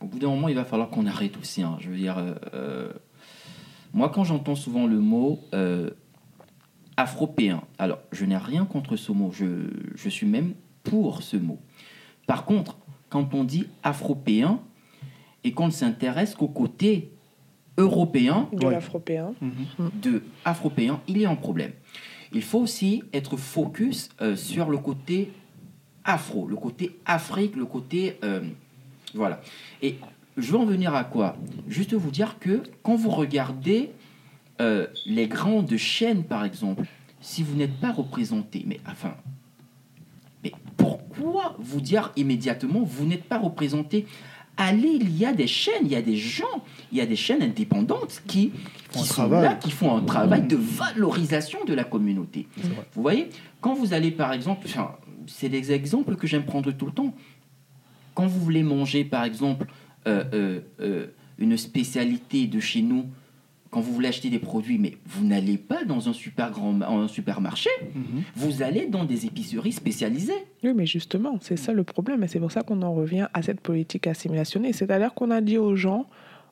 au bout d'un moment, il va falloir qu'on arrête aussi. Hein. Je veux dire, euh, euh, moi, quand j'entends souvent le mot euh, afropéen, alors je n'ai rien contre ce mot, je, je, suis même pour ce mot. Par contre, quand on dit afropéen et qu'on ne s'intéresse qu'au côté européen de l'afropéen, de afropéen, il y a un problème il faut aussi être focus euh, sur le côté afro, le côté Afrique, le côté... Euh, voilà. Et je veux en venir à quoi? Juste vous dire que quand vous regardez euh, les grandes chaînes, par exemple, si vous n'êtes pas représenté, mais enfin, mais pourquoi vous dire immédiatement vous n'êtes pas représenté? Allez, il y a des chaînes, il y a des gens, il y a des chaînes indépendantes qui, qui sont là, qui font un travail de valorisation de la communauté. Vous voyez, quand vous allez par exemple, c'est des exemples que j'aime prendre tout le temps. Quand vous voulez manger par exemple euh, euh, euh, une spécialité de chez nous, quand vous voulez acheter des produits, mais vous n'allez pas dans un super grand un supermarché, mhm. vous allez dans des épiceries spécialisées. Oui, mais justement, c'est ça le problème, et c'est pour ça qu'on en revient à cette politique assimilationniste. C'est-à-dire qu'on a dit aux gens,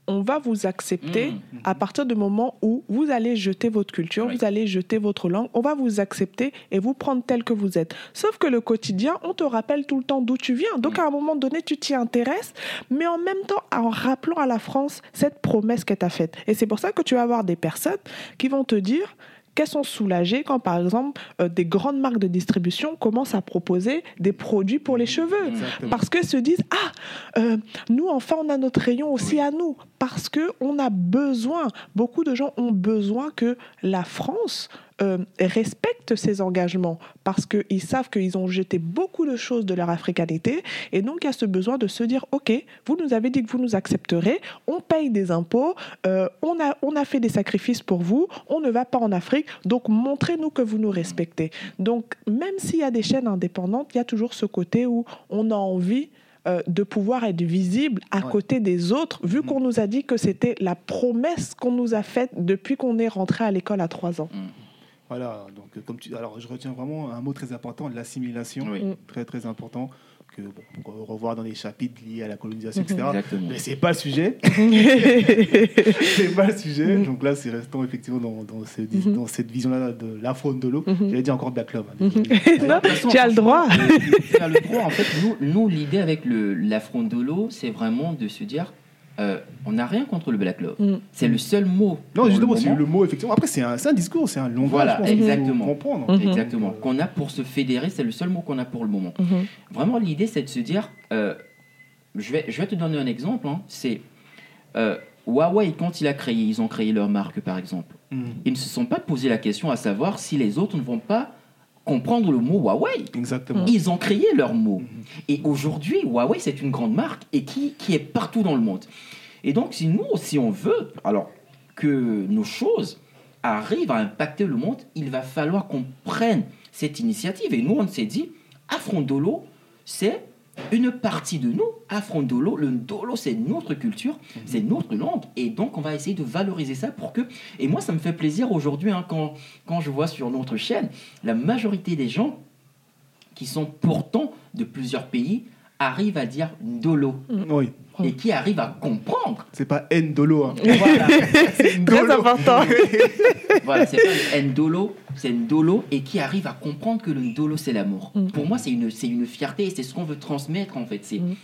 on va vous accepter mmh. à partir du moment où vous allez jeter votre culture, vous allez jeter votre langue, on va vous accepter et vous prendre tel que vous êtes. Sauf que le quotidien, on te rappelle tout le temps d'où tu viens. Donc mmh. à un moment donné, tu t'y intéresses, mais en même temps en rappelant à la France cette promesse qu'elle t'a faite. Et c'est pour ça que tu vas avoir des personnes qui vont te dire qu'elles sont soulagées quand, par exemple, euh, des grandes marques de distribution commencent à proposer des produits pour les cheveux. Parce qu'elles se disent, ah, euh, nous, enfin, on a notre rayon aussi à nous. Parce qu'on a besoin, beaucoup de gens ont besoin que la France euh, respectent ces engagements parce qu'ils savent qu'ils ont jeté beaucoup de choses de leur africanité. Et donc, il y a ce besoin de se dire, OK, vous nous avez dit que vous nous accepterez, on paye des impôts, euh, on, a, on a fait des sacrifices pour vous, on ne va pas en Afrique, donc montrez-nous que vous nous respectez. Donc, même s'il y a des chaînes indépendantes, il y a toujours ce côté où on a envie euh, de pouvoir être visible à Ouais. côté des autres, vu Mhm. qu'on nous a dit que c'était la promesse qu'on nous a faite depuis qu'on est rentré à l'école à trois ans. Voilà, donc euh, comme tu, alors je retiens vraiment un mot très important, l'assimilation, Oui. Mm. très très important que bon, on peut revoir dans les chapitres liés à la colonisation, etc. Exactement. Mais c'est pas le sujet, [laughs] c'est pas le sujet. Mm. Donc là, c'est restant effectivement dans, dans, ce- Mhm. dans cette vision-là de l'afro de l'eau. J'allais dire encore Black Love. hein, Mhm. désolé. [laughs] Non, De façon, tu as le droit. euh, Tu as le droit. En fait, nous, nous l'idée avec le, l'afrondolo, c'est vraiment de se dire euh, on n'a rien contre le Black Love. Mm. C'est le seul mot. Non, justement, c'est le mot, effectivement. Après, c'est un, c'est un discours, c'est un langage. Voilà, je pense, exactement. comprendre. Mhm. Exactement. Qu'on a pour se fédérer, c'est le seul mot qu'on a pour le moment. Mhm. Vraiment, l'idée, c'est de se dire euh, je, vais, je vais te donner un exemple. hein. c'est euh, Huawei, quand il a créé, ils ont créé leur marque, par exemple. Mhm. Ils ne se sont pas posé la question à savoir si les autres ne vont pas comprendre le mot Huawei. Exactement. Ils ont créé leur mot. Et aujourd'hui, Huawei, c'est une grande marque et qui, qui est partout dans le monde. Et donc, si nous, si on veut alors, que nos choses arrivent à impacter le monde, il va falloir qu'on prenne cette initiative. Et nous, on s'est dit, Afrondolo, c'est une partie de nous. Afrondolo, le Ndolo, c'est notre culture, c'est notre langue. Et donc, on va essayer de valoriser ça pour que... Et moi, ça me fait plaisir aujourd'hui, hein, quand, quand je vois sur notre chaîne, la majorité des gens qui sont pourtant de plusieurs pays arrivent à dire Ndolo Oui, et qui arrivent à comprendre. c'est pas Ndolo. Hein. Voilà, [laughs] C'est Très Ndolo. important. [laughs] voilà c'est pas Ndolo, c'est Ndolo et qui arrive à comprendre que le Ndolo c'est l'amour. Mm. Pour moi, c'est une, c'est une fierté et c'est ce qu'on veut transmettre en fait. C'est Mm.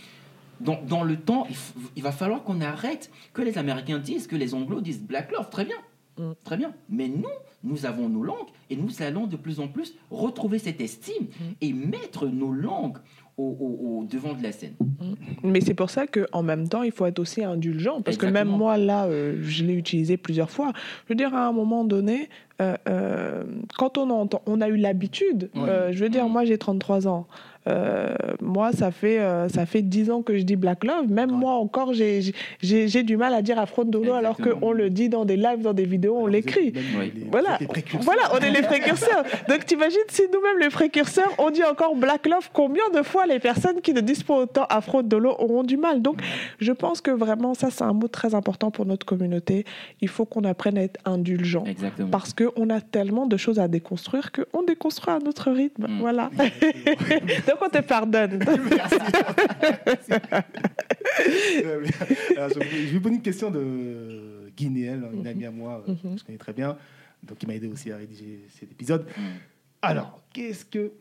dans, dans le temps, il, f- il va falloir qu'on arrête que les Américains disent, que les Anglo disent Black Love, très bien. Mm. Très bien. Mais nous, nous avons nos langues et nous allons de plus en plus retrouver cette estime Mm. et mettre nos langues au, au- au devant de la scène. Mais c'est pour ça qu'en même temps, il faut être aussi indulgent. Parce que même moi, là, euh, je l'ai utilisé plusieurs fois. Je veux dire, à un moment donné, euh, euh, quand on, entend, on a eu l'habitude, je veux dire, Mhm. moi, j'ai 33 ans. Euh, moi, ça fait, euh, ça fait 10 ans que je dis Black Love. Même Ouais. moi encore, j'ai j'ai- j'ai du mal à dire Afrondolo alors Exactement. qu'on le dit dans des lives, dans des vidéos, on l'écrit. Oui. Voilà, voilà, on est les précurseurs. Donc t'imagines si nous-mêmes les précurseurs, on dit encore Black Love, combien de fois les personnes qui ne disent pas autant Afro Dolo auront du mal? Donc je pense que vraiment ça c'est un mot très important pour notre communauté. Il faut qu'on apprenne à être indulgent. Exactement. Parce qu'on a tellement de choses à déconstruire qu'on déconstruit à notre rythme. Mm. Voilà. [laughs] Donc on te pardonne. [laughs] Bien. Alors, je, je vais poser une question de Guinéenne, une amie à moi, euh, Mhm. que je connais très bien, donc qui m'a aidé aussi à rédiger cet épisode. Mm. Alors, qu'est-ce que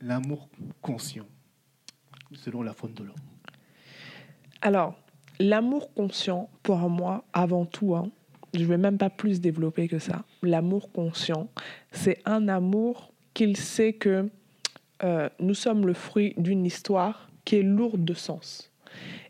l'amour conscient, selon la faune de l'homme? Alors, l'amour conscient, pour moi, avant tout, hein, je ne vais même pas plus développer que ça. L'amour conscient, c'est un amour qu'il sait que euh, nous sommes le fruit d'une histoire qui est lourde de sens.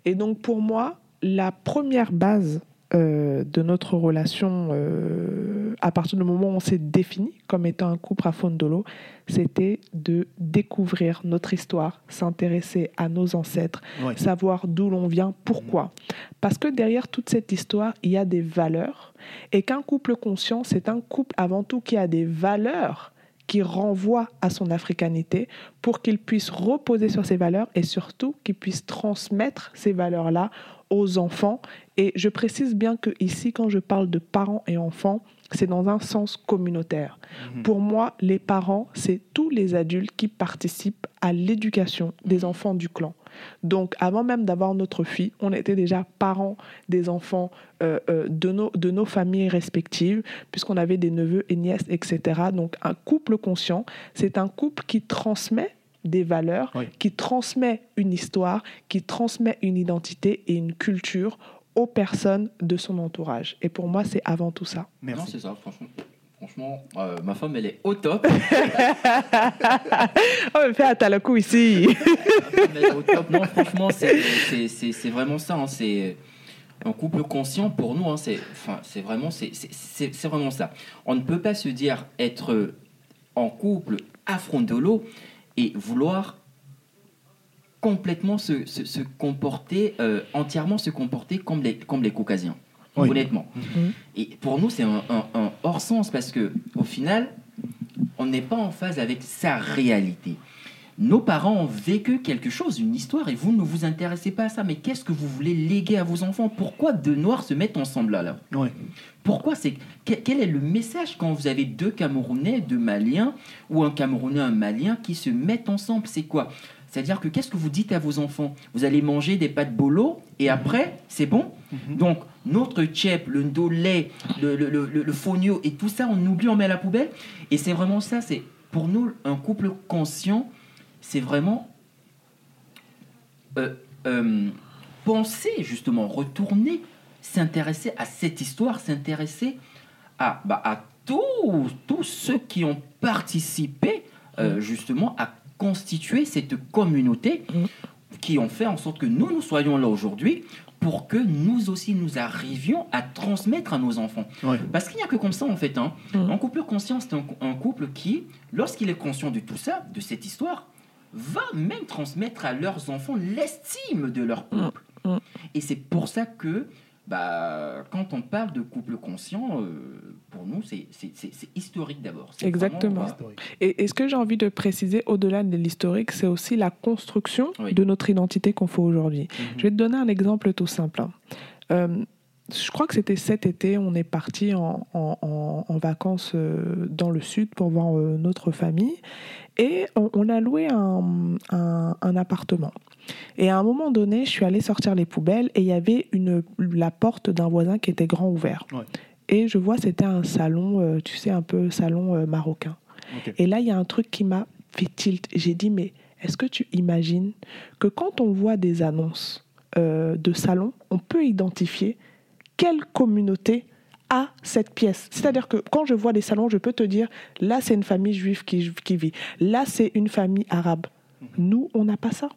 Et donc, pour moi, la première base euh, de notre relation, euh, à partir du moment où on s'est défini comme étant un couple à Fondolo, c'était de découvrir notre histoire, s'intéresser à nos ancêtres, savoir d'où l'on vient, pourquoi. Parce que derrière toute cette histoire, il y a des valeurs. Et qu'un couple conscient, c'est un couple avant tout qui a des valeurs qui renvoient à son africanité pour qu'il puisse reposer sur ces valeurs et surtout qu'il puisse transmettre ces valeurs-là aux enfants. Et je précise bien que ici, quand je parle de parents et enfants, c'est dans un sens communautaire. Mhm. Pour moi, les parents, c'est tous les adultes qui participent à l'éducation des enfants du clan. Donc, avant même d'avoir notre fille, on était déjà parents des enfants euh, euh, de, nos, de nos familles respectives, puisqu'on avait des neveux et nièces, etc. Donc, un couple conscient, c'est un couple qui transmet des valeurs, Oui. qui transmet une histoire, qui transmet une identité et une culture aux personnes de son entourage. Et pour moi, c'est avant tout ça. Non, Merci. c'est ça, franchement. Franchement, euh, ma femme, elle est au top. [laughs] Oh, mais fais à Talakou ici. [laughs] Mais au top. Non, franchement, c'est- c'est c'est- c'est vraiment ça. hein. C'est un couple conscient, pour nous, hein, c'est enfin, c'est vraiment, c'est- c'est- c'est c'est vraiment ça. On ne peut pas se dire être en couple à front de l'eau et vouloir complètement se, se- se comporter, euh, entièrement se comporter comme les, comme les caucasiens, Oui. honnêtement. Mhm. Et pour nous, c'est un, un- un hors-sens parce que au final, on n'est pas en phase avec sa réalité. Nos parents ont vécu quelque chose, une histoire, et vous ne vous intéressez pas à ça. Mais qu'est-ce que vous voulez léguer à vos enfants? Pourquoi deux noirs se mettent ensemble là, là. Pourquoi c'est que- Quel est le message quand vous avez deux Camerounais, deux Maliens, ou un Camerounais, un Malien qui se mettent ensemble? C'est quoi? C'est-à-dire que qu'est-ce que vous dites à vos enfants Vous allez manger des pâtes bolo et après, c'est bon Donc, notre tchèp, le ndolé, le, le, le, le- le fonio et tout ça, on oublie, on met à la poubelle. Et c'est vraiment ça, c'est pour nous, un couple conscient, c'est vraiment euh, euh, penser, justement, retourner, s'intéresser à cette histoire, s'intéresser à, bah, à tous, tous ceux qui ont participé, euh, justement, à constituer cette communauté Mm. qui ont fait en sorte que nous, nous soyons là aujourd'hui pour que nous aussi, nous arrivions à transmettre à nos enfants. Ouais. Parce qu'il n'y a que comme ça, en fait. Hein. Mm. Un couple conscient, c'est un, un couple qui, lorsqu'il est conscient de tout ça, de cette histoire, va même transmettre à leurs enfants l'estime de leur couple. Mm. Mm. Et c'est pour ça que, bah, quand on parle de couple conscient, euh, pour nous, c'est historique d'abord. Exactement. vraiment. Et, et ce que j'ai envie de préciser au-delà de l'historique, c'est aussi la construction Oui. de notre identité qu'on fait aujourd'hui. Mhm. Je vais te donner un exemple tout simple. hein. Euh, je crois que c'était cet été, on est parti en, en- en- en vacances euh, dans le sud pour voir notre famille et on, on a loué un, un- un appartement. Et à un moment donné, je suis allée sortir les poubelles et il y avait une, la porte d'un voisin qui était grand ouvert. Ouais. Et je vois, c'était un salon, euh, tu sais, un peu salon euh, marocain. Et là, il y a un truc qui m'a fait tilt. J'ai dit, mais est-ce que tu imagines que quand on voit des annonces euh, de salon, on peut identifier quelle communauté a cette pièce? C'est-à-dire que quand je vois des salons, je peux te dire, là, c'est une famille juive qui, qui vit. Là, c'est une famille arabe. Nous, on n'a pas ça.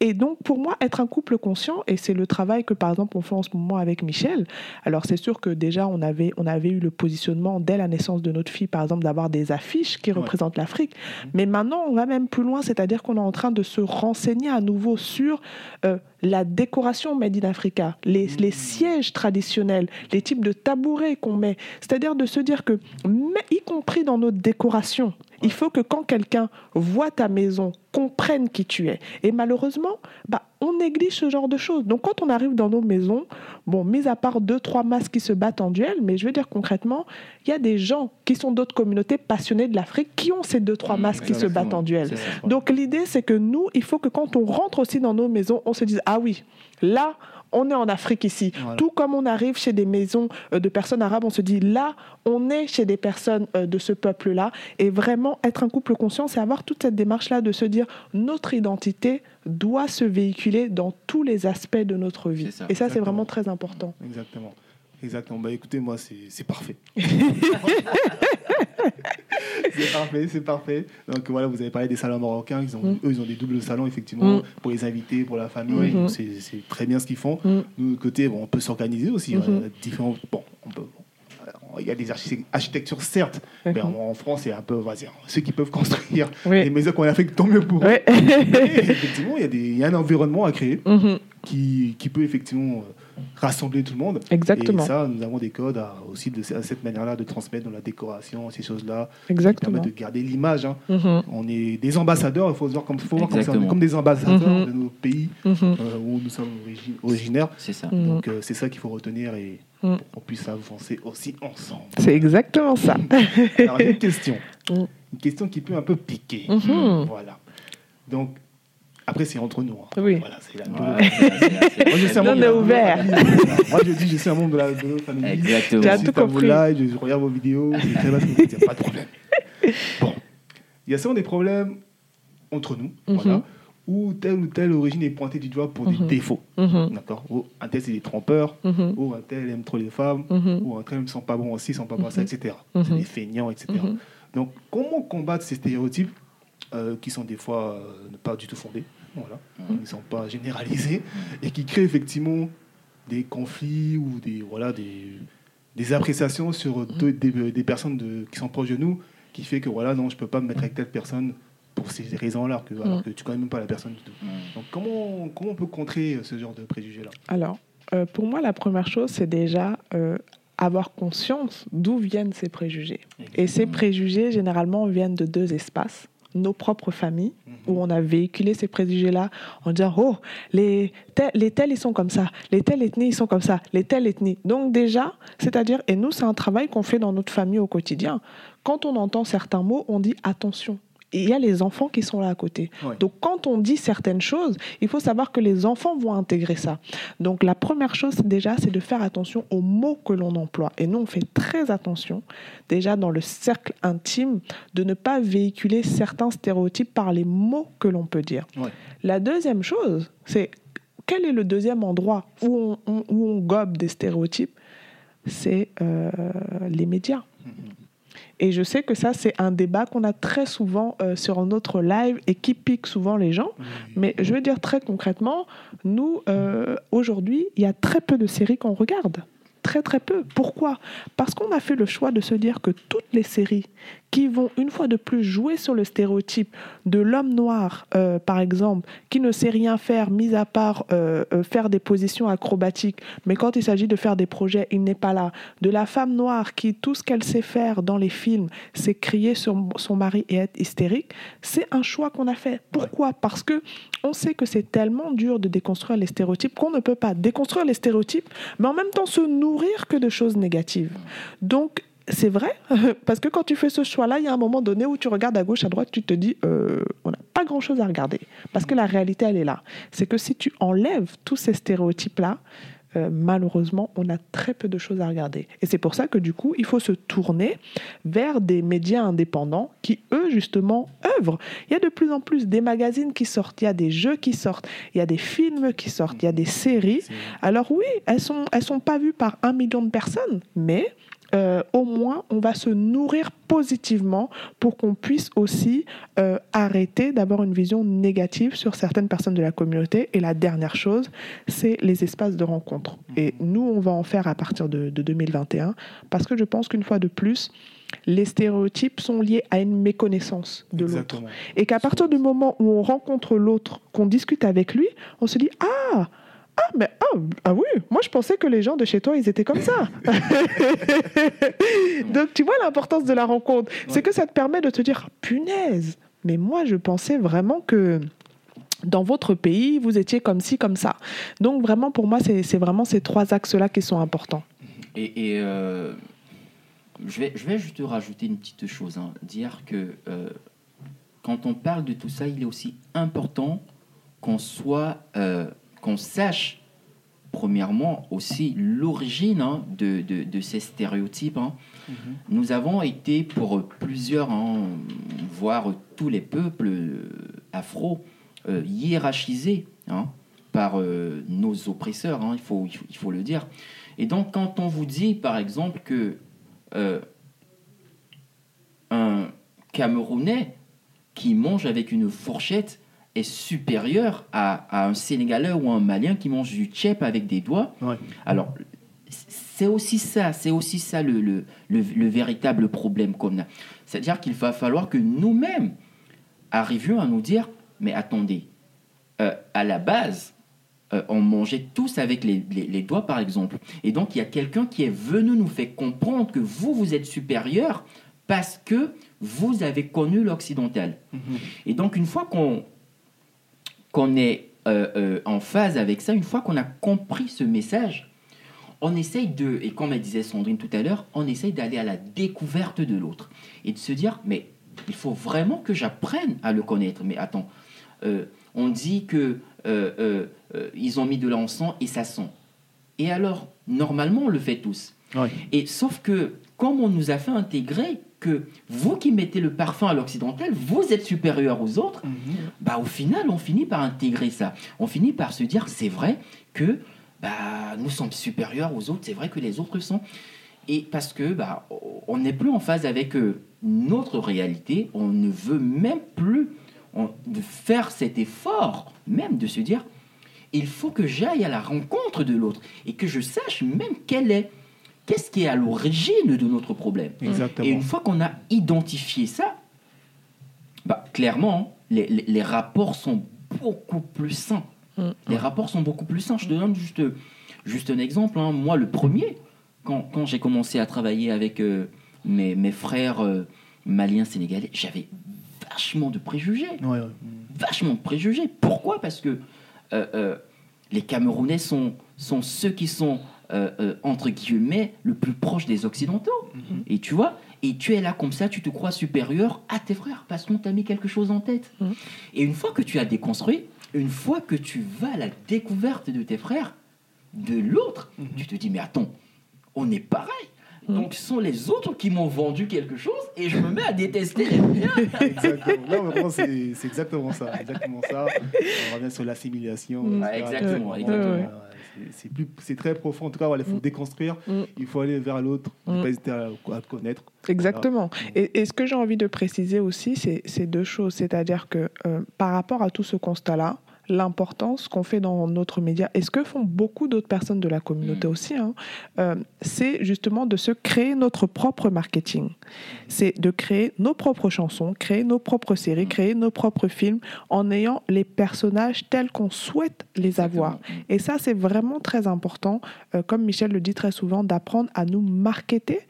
Et donc, pour moi, être un couple conscient, et c'est le travail que, par exemple, on fait en ce moment avec Michel. Alors, c'est sûr que déjà, on avait, on avait eu le positionnement dès la naissance de notre fille, par exemple, d'avoir des affiches qui Ouais. représentent l'Afrique. Mais maintenant, on va même plus loin, c'est-à-dire qu'on est en train de se renseigner à nouveau sur euh, la décoration Made in Africa, les, Mmh. les sièges traditionnels, les types de tabourets qu'on met. C'est-à-dire de se dire que, mais, y compris dans notre décoration, il faut que quand quelqu'un voit ta maison, comprenne qui tu es. Et malheureusement, bah, on néglige ce genre de choses. Donc quand on arrive dans nos maisons, bon, mis à part deux, trois masses qui se battent en duel, mais je veux dire concrètement, il y a des gens qui sont d'autres communautés passionnées de l'Afrique qui ont ces deux, trois Mmh, masses qui se battent en duel. Donc l'idée, c'est que nous, il faut que quand on rentre aussi dans nos maisons, on se dise, ah oui, là, on est en Afrique ici. Voilà. Tout comme on arrive chez des maisons euh, de personnes arabes, on se dit, là, on est chez des personnes euh, de ce peuple-là. Et vraiment, être un couple conscient, c'est avoir toute cette démarche-là de se dire, notre identité doit se véhiculer dans tous les aspects de notre vie. Ça. Et ça, c'est vraiment très important. Exactement. Exactement. Bah écoutez, moi, c'est parfait. [laughs] c'est parfait, c'est parfait. Donc voilà, vous avez parlé des salons marocains. Ils ont, Mm. Eux, ils ont des doubles salons, effectivement, Mm. pour les invités, pour la famille. Donc, C'est très bien ce qu'ils font. Mm. Nous, de notre côté, bon, on peut s'organiser aussi. Mhm. euh, différents, bon, on peut, euh, il y a des archi- architectures, certes, mais Mhm. en, en France, c'est un peu, on va dire, ceux qui peuvent [laughs] construire Oui. les maisons qu'on a fait, tant mieux pour eux. Effectivement, il y, a des- il y a un environnement à créer qui, qui peut effectivement euh, rassembler tout le monde. Exactement. Et ça, nous avons des codes à- aussi de à cette manière-là de transmettre dans la décoration, ces choses-là, Exactement. de garder l'image. hein. Mhm. On est des ambassadeurs, il faut se voir comme, faut voir comme, ça, comme des ambassadeurs Mhm. de nos pays Mhm. euh, où nous sommes origi- originaires. C'est ça. Donc euh, c'est ça qu'il faut retenir et Mhm. pour qu'on puisse avancer aussi ensemble. C'est exactement ça. [laughs] Alors une question, Mhm. une question qui peut un peu piquer. Voilà. Donc après c'est entre nous. hein. Oui. Voilà, c'est la [laughs] Moi, je suis un Là, membre on de est la- ouvert. Moi, je dis, je suis un membre de la, de famille. Exactement. J'ai Je tout suis à vos compris. lives, je regarde vos vidéos, il n'y a pas de problème. Bon, il y a souvent des problèmes entre nous, Mhm. voilà, où telle ou telle origine est pointée du doigt pour Mhm. des défauts. Mhm. D'accord Ou un tel, c'est des trompeurs, Mhm. ou un tel aime trop les femmes, Mhm. ou un tel ne sont pas bons aussi, ne sont pas bons ça, Mhm. etc. Mhm. C'est des feignants, etc. Mhm. Donc, comment combattre ces stéréotypes euh, qui sont des fois euh, pas du tout fondés, voilà, qui ne sont pas généralisés, et qui créent effectivement des conflits ou des, voilà, des, des appréciations sur deux- des, des personnes de, qui sont proches de nous qui fait que voilà, non, je peux pas me mettre avec telle personne pour ces raisons-là, que, alors Mm. que tu connais même pas la personne du tout. Mm. Donc comment, comment on peut contrer euh, ce genre de préjugés-là? Alors, euh, pour moi, la première chose, c'est déjà euh, avoir conscience d'où viennent ces préjugés. Et ces préjugés, généralement, viennent de deux espaces. Nos propres familles, où on a véhiculé ces préjugés-là en disant Oh, les tels, les tels, ils sont comme ça, les telles ethnies, ils sont comme ça, les telles ethnies. Donc, déjà, c'est-à-dire, et nous, c'est un travail qu'on fait dans notre famille au quotidien. Quand on entend certains mots, on dit attention. Il y a les enfants qui sont là à côté. Donc, quand on dit certaines choses, il faut savoir que les enfants vont intégrer ça. Donc, la première chose, déjà, c'est de faire attention aux mots que l'on emploie. Et nous, on fait très attention, déjà dans le cercle intime, de ne pas véhiculer certains stéréotypes par les mots que l'on peut dire. La deuxième chose, c'est quel est le deuxième endroit où on, on- où on gobe des stéréotypes? C'est euh, les médias. Et je sais que ça, c'est un débat qu'on a très souvent euh, sur notre live et qui pique souvent les gens. Mais je veux dire très concrètement, nous, euh, aujourd'hui, il y a très peu de séries qu'on regarde. Très très peu. Pourquoi? Parce qu'on a fait le choix de se dire que toutes les séries qui vont une fois de plus jouer sur le stéréotype de l'homme noir, euh, par exemple, qui ne sait rien faire, mis à part euh, euh, faire des positions acrobatiques, mais quand il s'agit de faire des projets, il n'est pas là. De la femme noire qui, tout ce qu'elle sait faire dans les films, c'est crier sur son mari et être hystérique, c'est un choix qu'on a fait. Pourquoi? Parce que on sait que c'est tellement dur de déconstruire les stéréotypes qu'on ne peut pas déconstruire les stéréotypes, mais en même temps se nourrir que de choses négatives. Donc, c'est vrai, [laughs] parce que quand tu fais ce choix-là, il y a un moment donné où tu regardes à gauche, à droite, tu te dis, euh, on n'a pas grand-chose à regarder. Parce que la réalité, elle est là. C'est que si tu enlèves tous ces stéréotypes-là, euh, malheureusement, on a très peu de choses à regarder. Et c'est pour ça que du coup, il faut se tourner vers des médias indépendants qui, eux, justement, œuvrent. Il y a de plus en plus des magazines qui sortent, il y a des jeux qui sortent, il y a des films qui sortent, il y a des séries. C'est- Alors oui, elles sont, elles sont pas vues par un million de personnes, mais euh, au moins on va se nourrir positivement pour qu'on puisse aussi euh, arrêter d'avoir une vision négative sur certaines personnes de la communauté. Et la dernière chose, c'est les espaces de rencontre. Et nous, on va en faire à partir de, de 2021, parce que je pense qu'une fois de plus, les stéréotypes sont liés à une méconnaissance de l'autre. Et qu'à partir du moment où on rencontre l'autre, qu'on discute avec lui, on se dit Ah ah, mais ah, ah oui, moi je pensais que les gens de chez toi, ils étaient comme ça. [laughs] Donc tu vois l'importance de la rencontre. C'est que ça te permet de te dire Punaise, mais moi je pensais vraiment que dans votre pays, vous étiez comme ci, comme ça. Donc vraiment, pour moi, c'est c'est vraiment ces trois axes-là qui sont importants. Et, et, euh, je, vais, je vais juste rajouter une petite chose. hein. Dire que euh, quand on parle de tout ça, il est aussi important qu'on soit, euh, qu'on sache, premièrement, aussi l'origine hein, de, de- de ces stéréotypes. hein. Nous avons été pour plusieurs, hein, voire tous les peuples euh, afro, euh, hiérarchisés par euh, nos oppresseurs, il, faut, il, faut, il faut le dire. Et donc, quand on vous dit, par exemple, que euh, un Camerounais qui mange avec une fourchette est supérieur à, à un Sénégalais ou un Malien qui mange du tchèp avec des doigts, Ouais. alors, c'est aussi ça, c'est aussi ça le, le, le- le véritable problème qu'on a. C'est-à-dire qu'il va falloir que nous-mêmes arrivions à nous dire, mais attendez, euh, à la base, euh, on mangeait tous avec les, les- les doigts, par exemple. Et donc, il y a quelqu'un qui est venu nous faire comprendre que vous, vous êtes supérieur parce que vous avez connu l'occidental. Et donc, une fois qu'on qu'on est euh, euh, en phase avec ça, une fois qu'on a compris ce message, on essaye de, et comme elle disait Sandrine tout à l'heure, on essaye d'aller à la découverte de l'autre et de se dire, mais il faut vraiment que j'apprenne à le connaître. Mais attends, euh, on dit que ils ont mis de l'encens et ça sent. Et alors, normalement, on le fait tous. Et sauf que, comme on nous a fait intégrer que vous qui mettez le parfum à l'occidental, vous êtes supérieur aux autres, bah, au final, on finit par intégrer ça. On finit par se dire, c'est vrai que bah, nous sommes supérieurs aux autres, c'est vrai que les autres sont. Et parce que bah, on n'est plus en phase avec euh, notre réalité, on ne veut même plus on- de faire cet effort, même de se dire, il faut que j'aille à la rencontre de l'autre et que je sache même quel est, qu'est-ce qui est à l'origine de notre problème? Exactement. Et une fois qu'on a identifié ça, bah, clairement, les, les- les rapports sont beaucoup plus sains. Mm. Les rapports sont beaucoup plus sains. Je te donne juste, juste un exemple. hein. Moi, le premier, quand, quand j'ai commencé à travailler avec euh, mes, mes frères euh, maliens sénégalais, j'avais vachement de préjugés. Ouais, ouais. Vachement de préjugés. Pourquoi? Parce que euh, euh, les Camerounais sont, sont ceux qui sont, euh, euh, entre guillemets, le plus proche des Occidentaux. Mhm. Et tu vois, et tu es là comme ça, tu te crois supérieur à tes frères parce qu'on t'a mis quelque chose en tête. Mhm. Et une fois que tu as déconstruit, une fois que tu vas à la découverte de tes frères, de l'autre, Mhm. tu te dis, mais attends, on est pareil. Donc ce sont les autres qui m'ont vendu quelque chose et je me mets à détester les miens. [laughs] Exactement. Vraiment, c'est c'est exactement ça. Exactement ça. On revient sur l'assimilation. Ouais, exactement, Ouais, exactement. ouais, C'est plus- c'est très profond. En tout cas, voilà, il faut Mm. déconstruire. Mm. Il faut aller vers l'autre. Ne Mm. pas hésiter à, à connaître. Exactement. Et, et ce que j'ai envie de préciser aussi, c'est c'est deux choses. C'est-à-dire que euh, par rapport à tout ce constat-là, l'importance qu'on fait dans notre média, et ce que font beaucoup d'autres personnes de la communauté aussi, hein, euh, c'est justement de se créer notre propre marketing. C'est de créer nos propres chansons, créer nos propres séries, créer nos propres films en ayant les personnages tels qu'on souhaite les avoir. Exactement. Et ça, c'est vraiment très important, euh, comme Michel le dit très souvent, d'apprendre à nous marketer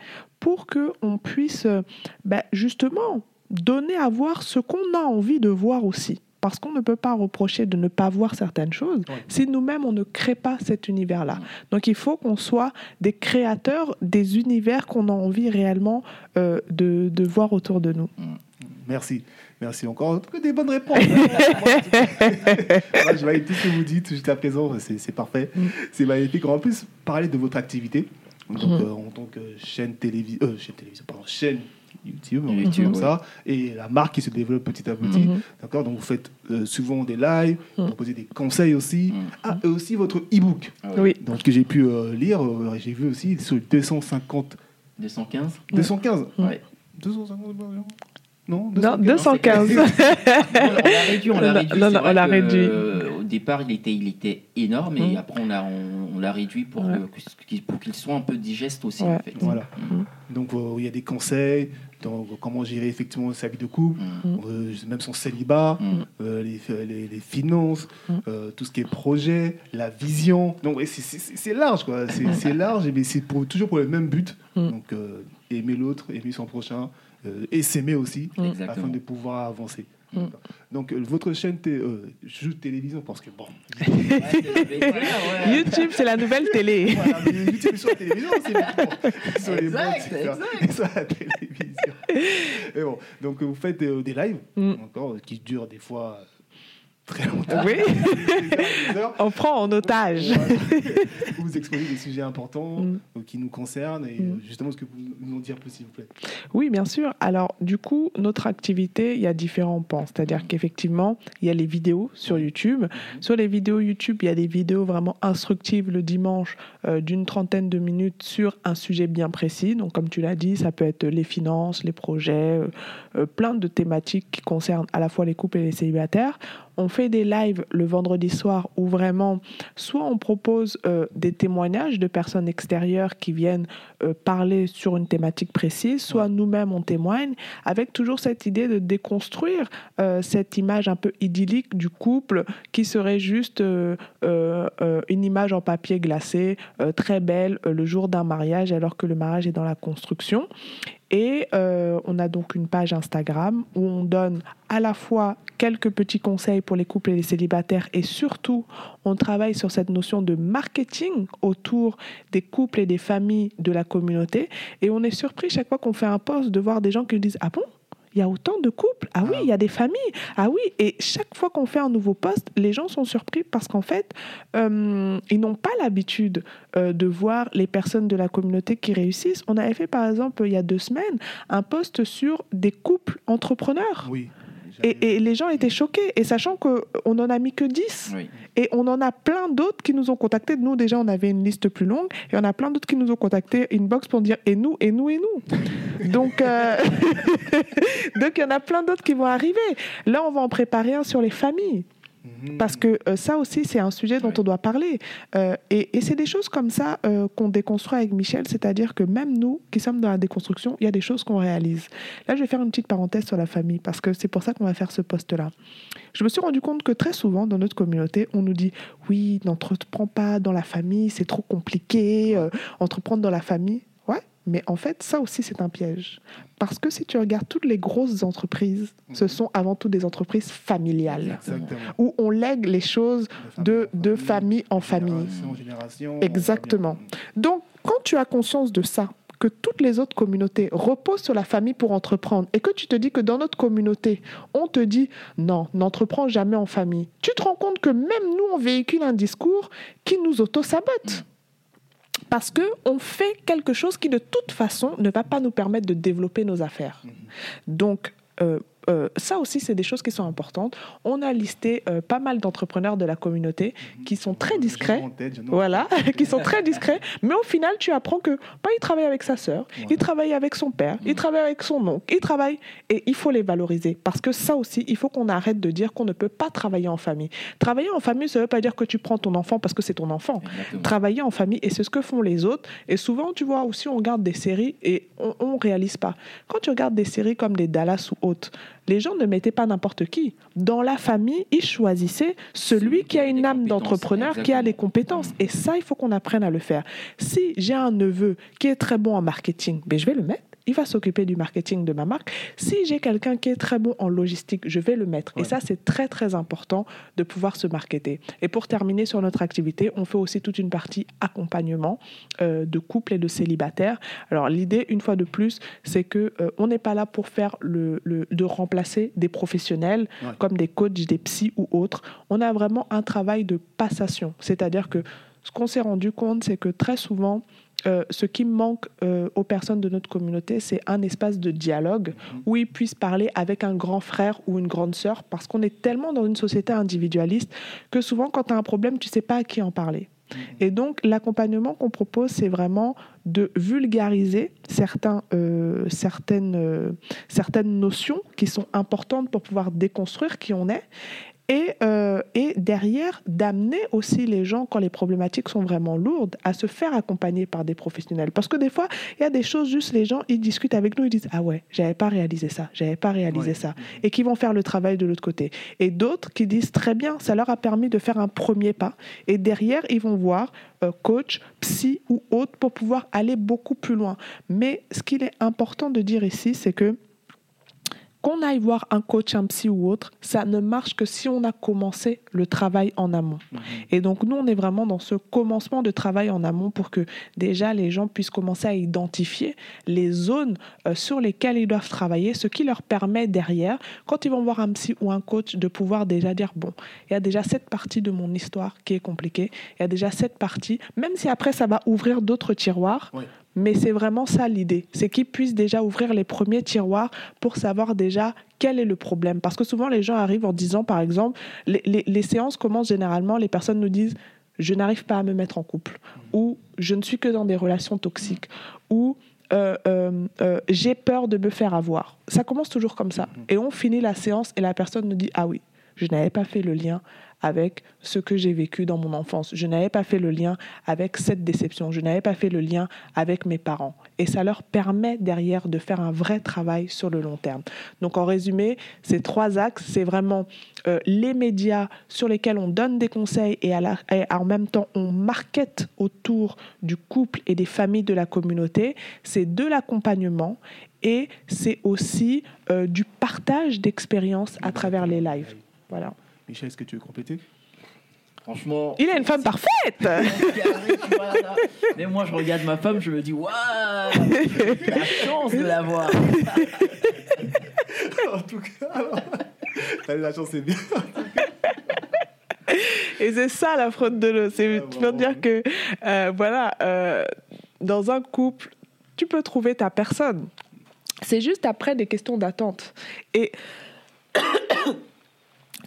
pour qu'on puisse euh, ben, justement donner à voir ce qu'on a envie de voir aussi. Parce qu'on ne peut pas reprocher de ne pas voir certaines choses si nous-mêmes, on ne crée pas cet univers-là. Donc il faut qu'on soit des créateurs des univers qu'on a envie réellement euh, de, de voir autour de nous. Merci. Merci encore. Que des bonnes réponses. [laughs] Je valide tout ce que vous dites jusqu'à présent. C'est parfait. Mm. C'est magnifique. Va plus parler de votre activité. Donc, Mm. euh, en tant que chaîne télévision, euh, chaîne télévision, pardon, chaîne YouTube, on YouTube, comme ouais. ça, et la marque qui se développe petit à petit. Mhm. D'accord Donc, vous faites euh, souvent des lives, vous Mm. proposez des conseils aussi. Mm. Ah, et aussi votre e-book. Ah ouais. Oui. Donc, que j'ai pu euh, lire, euh, j'ai vu aussi sur 250, 215 215. Ouais. 250 Non, Non, 215. 215. [laughs] on l'a réduit, on l'a au départ, il était, il était énorme et Mm. après, on l'a on, on l'a réduit pour Ouais. que- qu'il pour qu'il soit un peu digeste aussi. Ouais. En fait. Voilà. Mm. Donc, euh, il y a des conseils dans comment gérer effectivement sa vie de couple, Mm. euh, même son célibat, euh, les, les- les finances, tout ce qui est projet, la vision. Donc, c'est- large, quoi. C'est large, mais c'est pour- toujours pour le même but. Donc, euh, aimer l'autre, aimer son prochain, et s'aimer aussi, Mm. Exactement. afin de pouvoir avancer. Mm. Donc, euh, votre chaîne, euh, je joue télévision parce que bon. [laughs] YouTube, c'est la nouvelle télé. [laughs] Voilà, mais YouTube sur la télévision, c'est bon. [laughs] Sur les Exact, exact. Sur la télévision. Et bon, donc vous faites euh, des lives, Mm. encore, qui durent des fois euh, très longtemps. Oui. [laughs] On prend en otage. Voilà. vous exposez des sujets importants Mm. euh, qui nous concernent et Mm. euh, justement, ce que vous nous en dire plus, s'il vous plaît. Oui, bien sûr. Alors, du coup, notre activité, il y a différents pans. C'est-à-dire qu'effectivement, il y a les vidéos sur YouTube. Sur les vidéos YouTube, il y a des vidéos vraiment instructives le dimanche euh, d'une trentaine de minutes sur un sujet bien précis. Donc, comme tu l'as dit, ça peut être les finances, les projets, euh, euh, plein de thématiques qui concernent à la fois les couples et les célibataires. On fait des lives le vendredi soir où vraiment, soit on propose euh, des témoignages de personnes extérieures qui viennent euh, parler sur une thématique précise, soit nous-mêmes on témoigne, avec toujours cette idée de déconstruire euh, cette image un peu idyllique du couple qui serait juste une image en papier glacé, très belle le jour d'un mariage alors que le mariage est dans la construction. Et euh, on a donc une page Instagram où on donne à la fois quelques petits conseils pour les couples et les célibataires et surtout on travaille sur cette notion de marketing autour des couples et des familles de la communauté. Et on est surpris chaque fois qu'on fait un post de voir des gens qui nous disent Ah bon? Il y a autant de couples. Ah oui, il y a des familles. Ah oui, et chaque fois qu'on fait un nouveau post, les gens sont surpris parce qu'en fait, euh, ils n'ont pas l'habitude euh, de voir les personnes de la communauté qui réussissent. On avait fait par exemple il y a deux semaines un post sur des couples entrepreneurs. Oui. Et, et les gens étaient choqués, et sachant qu'on n'en a mis que 10. Oui. Et on en a plein d'autres qui nous ont contactés. Nous, déjà, on avait une liste plus longue. Et on a plein d'autres qui nous ont contactés inbox pour dire et nous, et nous, et nous. [laughs] Donc, euh, [laughs] Donc il y en a plein d'autres qui vont arriver. Là, on va en préparer un sur les familles. Mhm. Parce que euh, ça aussi, c'est un sujet dont Ouais. on doit parler. Euh, et et c'est des choses comme ça euh, qu'on déconstruit avec Michel, c'est-à-dire que même nous qui sommes dans la déconstruction, il y a des choses qu'on réalise. Là, je vais faire une petite parenthèse sur la famille, parce que c'est pour ça qu'on va faire ce poste-là. Je me suis rendu compte que très souvent, dans notre communauté, on nous dit oui, n'entreprends pas dans la famille, c'est trop compliqué, entreprendre dans la famille. Mais en fait, ça aussi, c'est un piège. Parce que si tu regardes toutes les grosses entreprises, ce Mhm. sont avant tout des entreprises familiales Exactement. où on lègue les choses de, de famille en famille. Génération en génération. Exactement. Donc, quand tu as conscience de ça, que toutes les autres communautés reposent sur la famille pour entreprendre, et que tu te dis que dans notre communauté, on te dit non, n'entreprends jamais en famille, tu te rends compte que même nous, on véhicule un discours qui nous auto-sabote. Parce qu'on fait quelque chose qui, de toute façon, ne va pas nous permettre de développer nos affaires. Mhm. Donc, euh, euh, ça aussi, c'est des choses qui sont importantes. On a listé euh, pas mal d'entrepreneurs de la communauté qui sont très discrets. Tête, Voilà, [laughs] qui sont très discrets, mais au final, tu apprends que bah, il travaille avec sa sœur, Ouais. il travaille avec son père, il travaille avec son oncle, il travaille et il faut les valoriser parce que ça aussi, il faut qu'on arrête de dire qu'on ne peut pas travailler en famille. Travailler en famille, ça ne veut pas dire que tu prends ton enfant parce que c'est ton enfant. Exactement. Travailler en famille et c'est ce que font les autres. Et souvent, tu vois aussi, on regarde des séries et on, ne réalise pas. Quand tu regardes des séries comme des Dallas ou autres, les gens ne mettaient pas n'importe qui. Dans la famille, ils choisissaient celui qui a une âme d'entrepreneur, qui a les compétences. Et ça, il faut qu'on apprenne à le faire. Si j'ai un neveu qui est très bon en marketing, ben, je vais le mettre. Il va s'occuper du marketing de ma marque. Si j'ai quelqu'un qui est très bon en logistique, je vais le mettre. Et ça, c'est très, très important de pouvoir se marketer. Et pour terminer sur notre activité, on fait aussi toute une partie accompagnement euh, de couples et de célibataires. Alors, l'idée, une fois de plus, c'est que euh, on n'est pas là pour faire le, le- de remplacer des professionnels Ouais. comme des coachs, des psys ou autres. On a vraiment un travail de passation. C'est-à-dire que ce qu'on s'est rendu compte, c'est que très souvent, euh, ce qui manque euh, aux personnes de notre communauté, c'est un espace de dialogue où ils puissent parler avec un grand frère ou une grande sœur, parce qu'on est tellement dans une société individualiste que souvent, quand tu as un problème, tu sais pas à qui en parler. Et donc, l'accompagnement qu'on propose, c'est vraiment de vulgariser certains, euh, certaines, certaines notions qui sont importantes pour pouvoir déconstruire qui on est. Et, euh, et derrière, d'amener aussi les gens, quand les problématiques sont vraiment lourdes, à se faire accompagner par des professionnels. Parce que des fois, il y a des choses, juste les gens, ils discutent avec nous, ils disent Ah ouais, j'avais pas réalisé ça, j'avais pas réalisé Ouais. ça. Et qui vont faire le travail de l'autre côté. Et d'autres qui disent Très bien, ça leur a permis de faire un premier pas. Et derrière, ils vont voir euh, coach, psy ou autre pour pouvoir aller beaucoup plus loin. Mais ce qu'il est important de dire ici, c'est que qu'on aille voir un coach, un psy ou autre, ça ne marche que si on a commencé le travail en amont. Mhm. Et donc nous, on est vraiment dans ce commencement de travail en amont pour que déjà les gens puissent commencer à identifier les zones euh, sur lesquelles ils doivent travailler, ce qui leur permet derrière, quand ils vont voir un psy ou un coach, de pouvoir déjà dire, bon, il y a déjà cette partie de mon histoire qui est compliquée, il y a déjà cette partie, même si après ça va ouvrir d'autres tiroirs, Ouais. Mais c'est vraiment ça l'idée, c'est qu'ils puissent déjà ouvrir les premiers tiroirs pour savoir déjà quel est le problème. Parce que souvent les gens arrivent en disant, par exemple, les, les- les séances commencent généralement, les personnes nous disent, je n'arrive pas à me mettre en couple, ou je ne suis que dans des relations toxiques, ou euh, euh, euh, j'ai peur de me faire avoir. Ça commence toujours comme ça. Et on finit la séance et la personne nous dit, ah oui, je n'avais pas fait le lien avec ce que j'ai vécu dans mon enfance. Je n'avais pas fait le lien avec cette déception. Je n'avais pas fait le lien avec mes parents. Et ça leur permet derrière de faire un vrai travail sur le long terme. Donc en résumé, ces trois axes, c'est vraiment euh, les médias sur lesquels on donne des conseils et, en même temps on market autour du couple et des familles de la communauté. C'est de l'accompagnement et c'est aussi euh, du partage d'expériences à travers les lives. Voilà. Michel, est-ce que tu veux compléter? Franchement. Il a une femme parfaite [laughs] Carré, tu vois, là. Mais moi, je regarde ma femme, je me dis, waouh, la chance de l'avoir. [laughs] En tout cas, alors, t'as eu la chance, c'est bien. Et c'est ça la fraude de l'eau. C'est peux vraiment. dire que, euh, voilà, euh, dans un couple, tu peux trouver ta personne. C'est juste après des questions d'attente. Et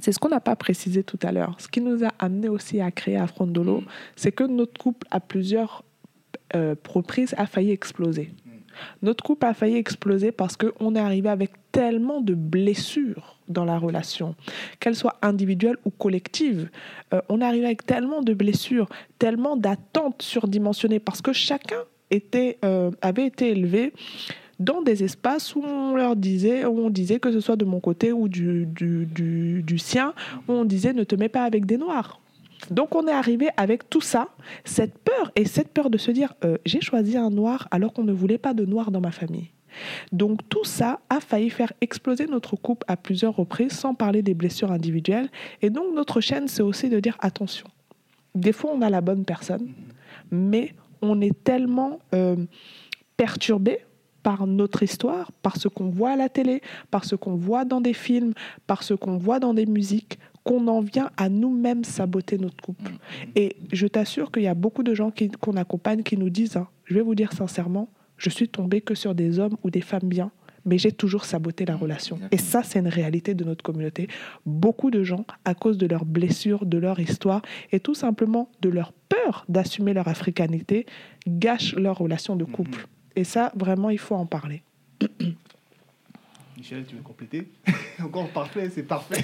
c'est ce qu'on n'a pas précisé tout à l'heure. Ce qui nous a amené aussi à créer Affrondolo, Mm. c'est que notre couple, à plusieurs euh, reprises, a failli exploser. Notre couple a failli exploser parce qu'on est arrivé avec tellement de blessures dans la relation, qu'elles soient individuelles ou collectives. Euh, on est arrivé avec tellement de blessures, tellement d'attentes surdimensionnées, parce que chacun était, euh, avait été élevé dans des espaces où on leur disait, où on disait que ce soit de mon côté ou du, du, du, sien, où on disait ne te mets pas avec des noirs. Donc on est arrivé avec tout ça, cette peur et cette peur de se dire euh, j'ai choisi un noir alors qu'on ne voulait pas de noir dans ma famille. Donc tout ça a failli faire exploser notre couple à plusieurs reprises sans parler des blessures individuelles. Et donc notre chaîne, c'est aussi de dire attention. Des fois, on a la bonne personne, mais on est tellement euh, perturbé par notre histoire, par ce qu'on voit à la télé, par ce qu'on voit dans des films, par ce qu'on voit dans des musiques, qu'on en vient à nous-mêmes saboter notre couple. Et je t'assure qu'il y a beaucoup de gens qu'on accompagne qui nous disent, hein, je vais vous dire sincèrement, je suis tombée que sur des hommes ou des femmes bien, mais j'ai toujours saboté la relation. Et ça, c'est une réalité de notre communauté. Beaucoup de gens, à cause de leurs blessures, de leur histoire, et tout simplement de leur peur d'assumer leur africanité, gâchent leur relation de couple. Et ça, vraiment, il faut en parler. Michel, tu veux compléter [laughs] Encore parfait, c'est parfait. [laughs]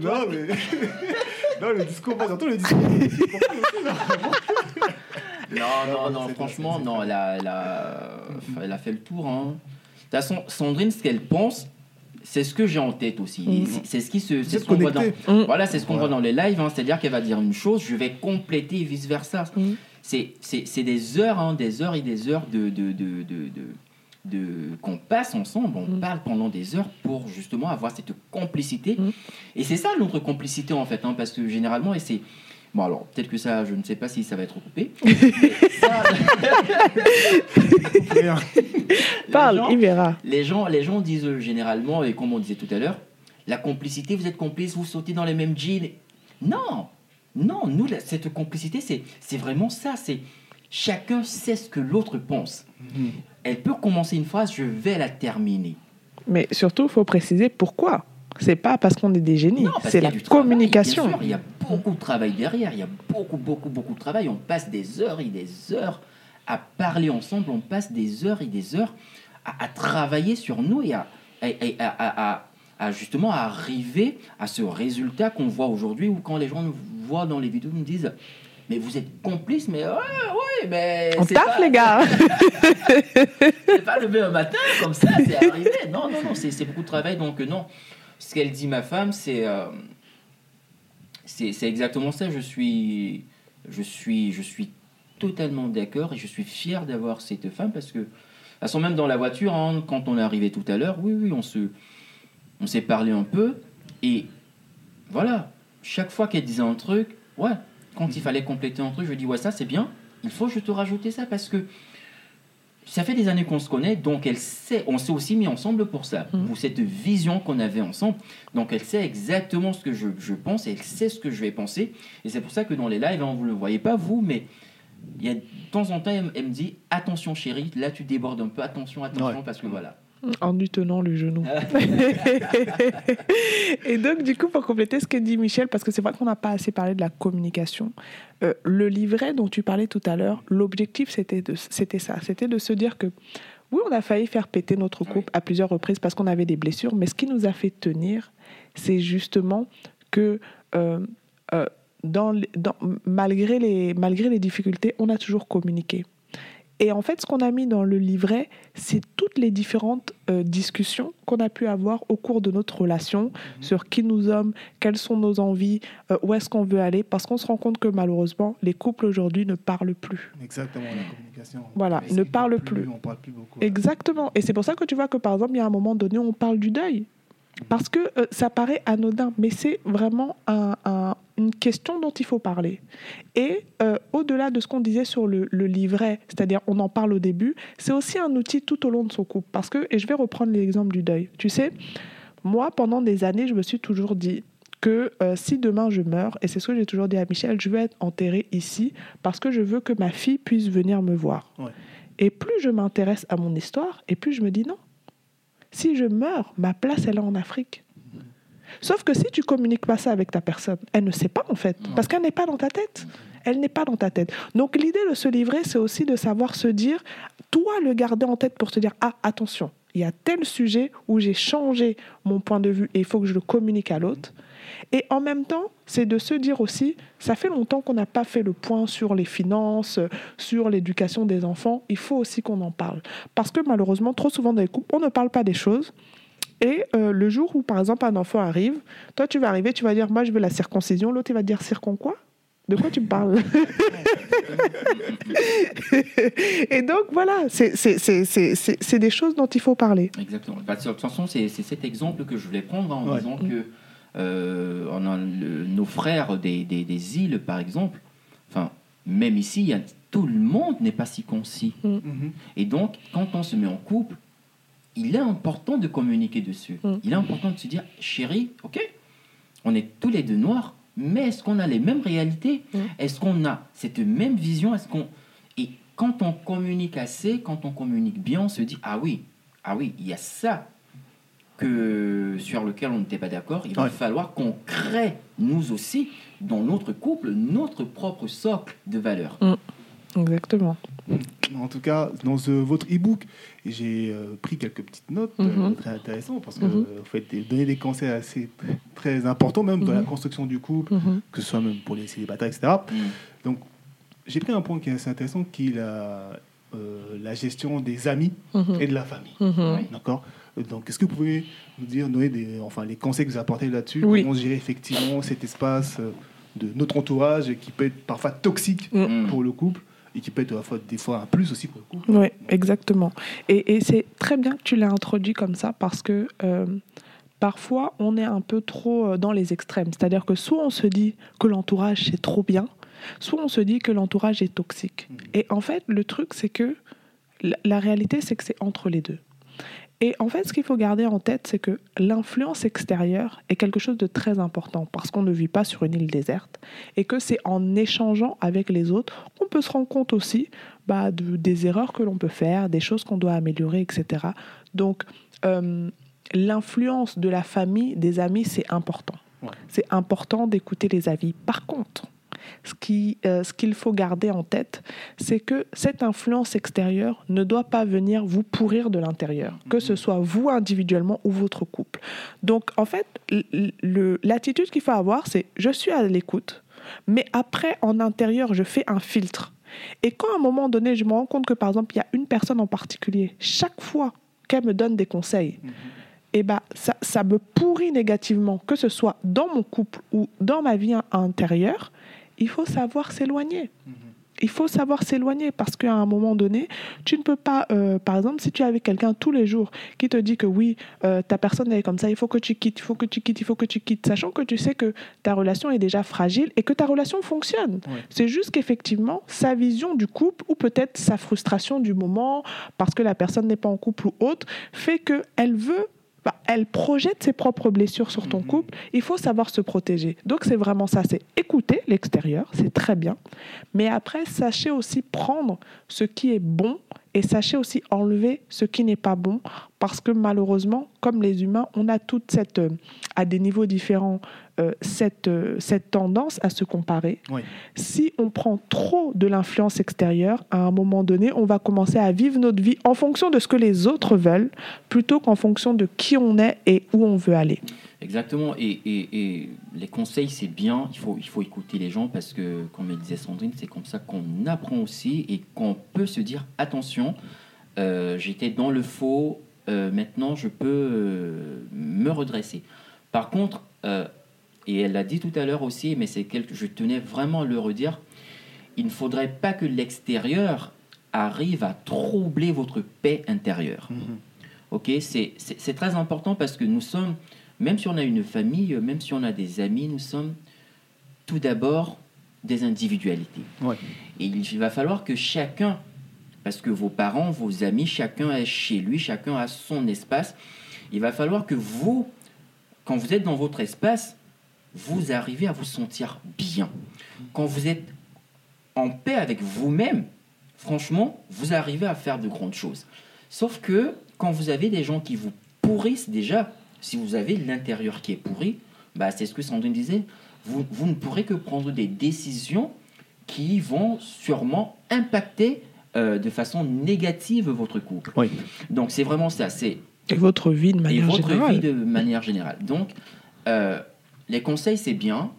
non, mais. [laughs] non, le discours, j'entends le discours. Non, non, non, franchement, non, elle a, elle, a, elle a fait le tour. hein. De toute façon, Sandrine, ce qu'elle pense, c'est ce que j'ai en tête aussi. Mhm. c'est- ce qui se, c'est êtes ce qu'on voit dans. connectés. Mm. Voilà, c'est ce qu'on Voilà. voit dans les lives. hein. C'est-à-dire qu'elle va dire une chose, je vais compléter et vice versa. Mm. C'est, c'est, c'est des heures, hein, des heures et des heures de, de, de, de, de- de- qu'on passe ensemble. On Mm. parle pendant des heures pour justement avoir cette complicité. Mm. Et c'est ça notre complicité en fait, hein, parce que généralement, et c'est Bon, alors, peut-être que ça, je ne sais pas si ça va être coupé. [laughs] Ça, [laughs] Parle, gens- il verra. Les gens, les gens disent euh, généralement, et comme on disait tout à l'heure, la complicité, vous êtes complices, vous sautez dans les mêmes jeans. Non, non, nous, la- cette complicité, c'est, c'est vraiment ça. C'est chacun sait ce que l'autre pense. Mhm. Elle peut commencer une phrase, je vais la terminer. Mais surtout, il faut préciser pourquoi. C'est pas parce qu'on est des génies, c'est la du travail, communication. bien sûr, il y a beaucoup de travail derrière, il y a beaucoup, beaucoup, beaucoup de travail. On passe des heures et des heures à parler ensemble, on passe des heures et des heures à, à travailler sur nous et à, à- à- à- à- à justement arriver à ce résultat qu'on voit aujourd'hui où quand les gens nous voient dans les vidéos, nous disent mais vous êtes complices, mais ouais, ouais, mais On taffe, pas- les gars. [laughs] c'est pas levé un matin comme ça, c'est arrivé. Non, non, non, c'est beaucoup de travail. Donc, euh, non. Ce qu'elle dit, ma femme, c'est euh, c'est c'est exactement ça. Je suis, je suis, je suis totalement d'accord et je suis fier d'avoir cette femme parce que, elles sont même dans la voiture, hein, quand on est arrivé tout à l'heure, oui, oui, on se, on s'est parlé un peu et voilà. Chaque fois qu'elle disait un truc, ouais, quand il fallait compléter un truc, je dis, ouais, ça c'est bien. Il faut que je te rajouter ça parce que ça fait des années qu'on se connaît, donc elle sait, on s'est aussi mis ensemble pour ça, Mhm. pour cette vision qu'on avait ensemble. Donc elle sait exactement ce que je, je pense, et elle sait ce que je vais penser. Et c'est pour ça que dans les lives, hein, vous ne le voyez pas, vous, mais il y a, de temps en temps, elle, elle me dit Attention chérie, là tu débordes un peu, attention, attention, Ouais. parce que voilà. [laughs] En lui tenant le genou. [laughs] Et donc, du coup, pour compléter ce que dit Michel, parce que c'est vrai qu'on n'a pas assez parlé de la communication, euh, le livret dont tu parlais tout à l'heure, l'objectif, c'était ça. C'était de se dire que, oui, on a failli faire péter notre couple à plusieurs reprises parce qu'on avait des blessures, mais ce qui nous a fait tenir, c'est justement que, euh, euh, dans, les- dans- malgré, les, malgré les difficultés, on a toujours communiqué. Et en fait, ce qu'on a mis dans le livret, c'est toutes les différentes euh, discussions qu'on a pu avoir au cours de notre relation sur qui nous sommes, quelles sont nos envies, euh, où est-ce qu'on veut aller, parce qu'on se rend compte que malheureusement, les couples aujourd'hui ne parlent plus. Exactement, la communication. Voilà, ne parlent plus. On parle plus beaucoup. Exactement. Et c'est pour ça que tu vois que, par exemple, il y a un moment donné, on parle du deuil. Parce que euh, ça paraît anodin, mais c'est vraiment un- un- une question dont il faut parler. Et euh, au-delà de ce qu'on disait sur le, le livret, c'est-à-dire on en parle au début, c'est aussi un outil tout au long de son couple. Parce que, et je vais reprendre l'exemple du deuil. Tu sais, moi, pendant des années, je me suis toujours dit que euh, si demain je meurs, et c'est ce que j'ai toujours dit à Michel, je veux être enterrée ici parce que je veux que ma fille puisse venir me voir. Ouais. Et plus je m'intéresse à mon histoire, et plus je me dis non. Si je meurs, ma place, elle est en Afrique. Sauf que si tu communiques pas ça avec ta personne, elle ne sait pas en fait, parce qu'elle n'est pas dans ta tête. Elle n'est pas dans ta tête. Donc l'idée de se livrer, c'est aussi de savoir se dire, toi le garder en tête pour te dire, ah attention, il y a tel sujet où j'ai changé mon point de vue et il faut que je le communique à l'autre. Et en même temps, c'est de se dire aussi, ça fait longtemps qu'on n'a pas fait le point sur les finances, sur l'éducation des enfants, il faut aussi qu'on en parle. Parce que malheureusement, trop souvent dans les couples, on ne parle pas des choses. Et euh, le jour où, par exemple, un enfant arrive, toi, tu vas arriver, tu vas dire, moi, je veux la circoncision. L'autre, il va te dire, circon quoi? De quoi tu me parles? [laughs] Et donc, voilà, c'est c'est- c'est- c'est- c'est- c'est des choses dont il faut parler. Exactement. Bah, de toute façon, c'est c'est cet exemple que je voulais prendre en Ouais. disant que euh, on a le- nos frères des, des- des îles, par exemple, enfin, même ici, il y a, tout le monde n'est pas si concis. Mhm. Et donc, quand on se met en couple, il est important de communiquer dessus. Mm. Il est important de se dire, chérie, ok, on est tous les deux noirs, mais est-ce qu'on a les mêmes réalités? Mm. Est-ce qu'on a cette même vision? Est-ce qu'on Et quand on communique assez, quand on communique bien, on se dit, ah oui, ah oui, il y a ça que sur lequel on n'était pas d'accord. Il va Ouais. falloir qu'on crée nous aussi dans notre couple notre propre socle de valeurs. Exactement. En tout cas, dans ce- votre e-book, j'ai euh, pris quelques petites notes euh, Mhm. très intéressantes parce que Mhm. euh, vous faites des, donner des conseils assez très importants, même dans la Mhm. construction du couple, Mhm. que ce soit même pour les célibataires, etc. Mm. Donc, j'ai pris un point qui est assez intéressant, qui est la, euh, la gestion des amis Mhm. et de la famille. Mhm. D'accord Donc, est-ce que vous pouvez nous dire, donner des, enfin, les conseils que vous apportez là-dessus? Oui. Comment gérer effectivement cet espace euh, de notre entourage qui peut être parfois toxique Mm. pour le couple et qui peut être des fois un plus aussi pour le couple? Oui, exactement. Et, et c'est très bien que tu l'aies introduit comme ça parce que euh, parfois on est un peu trop euh, dans les extrêmes. C'est-à-dire que soit on se dit que l'entourage c'est trop bien, soit on se dit que l'entourage est toxique. Mhm. Et en fait, le truc c'est que la, la réalité c'est que c'est entre les deux. Et en fait, ce qu'il faut garder en tête, c'est que l'influence extérieure est quelque chose de très important parce qu'on ne vit pas sur une île déserte et que c'est en échangeant avec les autres qu'on peut se rendre compte aussi bah, de- des erreurs que l'on peut faire, des choses qu'on doit améliorer, etc. Donc, euh, l'influence de la famille, des amis, c'est important. Ouais. C'est important d'écouter les avis. Par contre, ce euh, ce qu'il faut garder en tête, c'est que cette influence extérieure ne doit pas venir vous pourrir de l'intérieur, que ce soit vous individuellement ou votre couple. Donc, en fait, l'attitude qu'il faut avoir, c'est je suis à l'écoute, mais après, en intérieur, je fais un filtre. Et quand à un moment donné, je me rends compte que, par exemple, il y a une personne en particulier, chaque fois qu'elle me donne des conseils, eh ben, ça, ça me pourrit négativement, que ce soit dans mon couple ou dans ma vie intérieure, il faut savoir s'éloigner. Il faut savoir s'éloigner parce qu'à un moment donné, tu ne peux pas, euh, par exemple, si tu es avec quelqu'un tous les jours qui te dit que oui, euh, ta personne est comme ça, il faut que tu quittes, il faut que tu quittes, il faut que tu quittes, sachant que tu sais que ta relation est déjà fragile et que ta relation fonctionne. C'est juste qu'effectivement, sa vision du couple ou peut-être sa frustration du moment parce que la personne n'est pas en couple ou autre fait qu'elle veut bah, elle projette ses propres blessures sur ton Mhm. couple. Il faut savoir se protéger. Donc c'est vraiment ça, c'est écouter l'extérieur, c'est très bien. Mais après, sachez aussi prendre ce qui est bon et sachez aussi enlever ce qui n'est pas bon. Parce que malheureusement, comme les humains, on a toute cette, euh, à des niveaux différents, euh, cette, euh, cette tendance à se comparer. Oui. Si on prend trop de l'influence extérieure, à un moment donné, on va commencer à vivre notre vie en fonction de ce que les autres veulent, plutôt qu'en fonction de qui on est et où on veut aller. Exactement. Et, et- et les conseils, c'est bien. Il faut, il faut écouter les gens parce que, comme elle disait Sandrine, c'est comme ça qu'on apprend aussi et qu'on peut se dire attention, euh, j'étais dans le faux, euh, maintenant je peux euh, me redresser. Par contre, euh, et elle l'a dit tout à l'heure aussi, mais c'est quelque je tenais vraiment à le redire, il ne faudrait pas que l'extérieur arrive à troubler votre paix intérieure. Mhm. Ok, c'est très important parce que nous sommes, même si on a une famille, même si on a des amis, nous sommes tout d'abord des individualités. Ouais. Et il va falloir que chacun, parce que vos parents, vos amis, chacun est chez lui, chacun a son espace, il va falloir que vous, quand vous êtes dans votre espace, vous arrivez à vous sentir bien. Quand vous êtes en paix avec vous-même, franchement, vous arrivez à faire de grandes choses. Sauf que quand vous avez des gens qui vous pourrissent déjà, si vous avez l'intérieur qui est pourri, bah, c'est ce que Sandrine disait, vous, vous ne pourrez que prendre des décisions qui vont sûrement impacter euh, de façon négative votre couple. Oui. Donc c'est vraiment ça, c'est Et votre vie de et manière votre générale. vie de manière générale. Donc euh, les conseils c'est bien,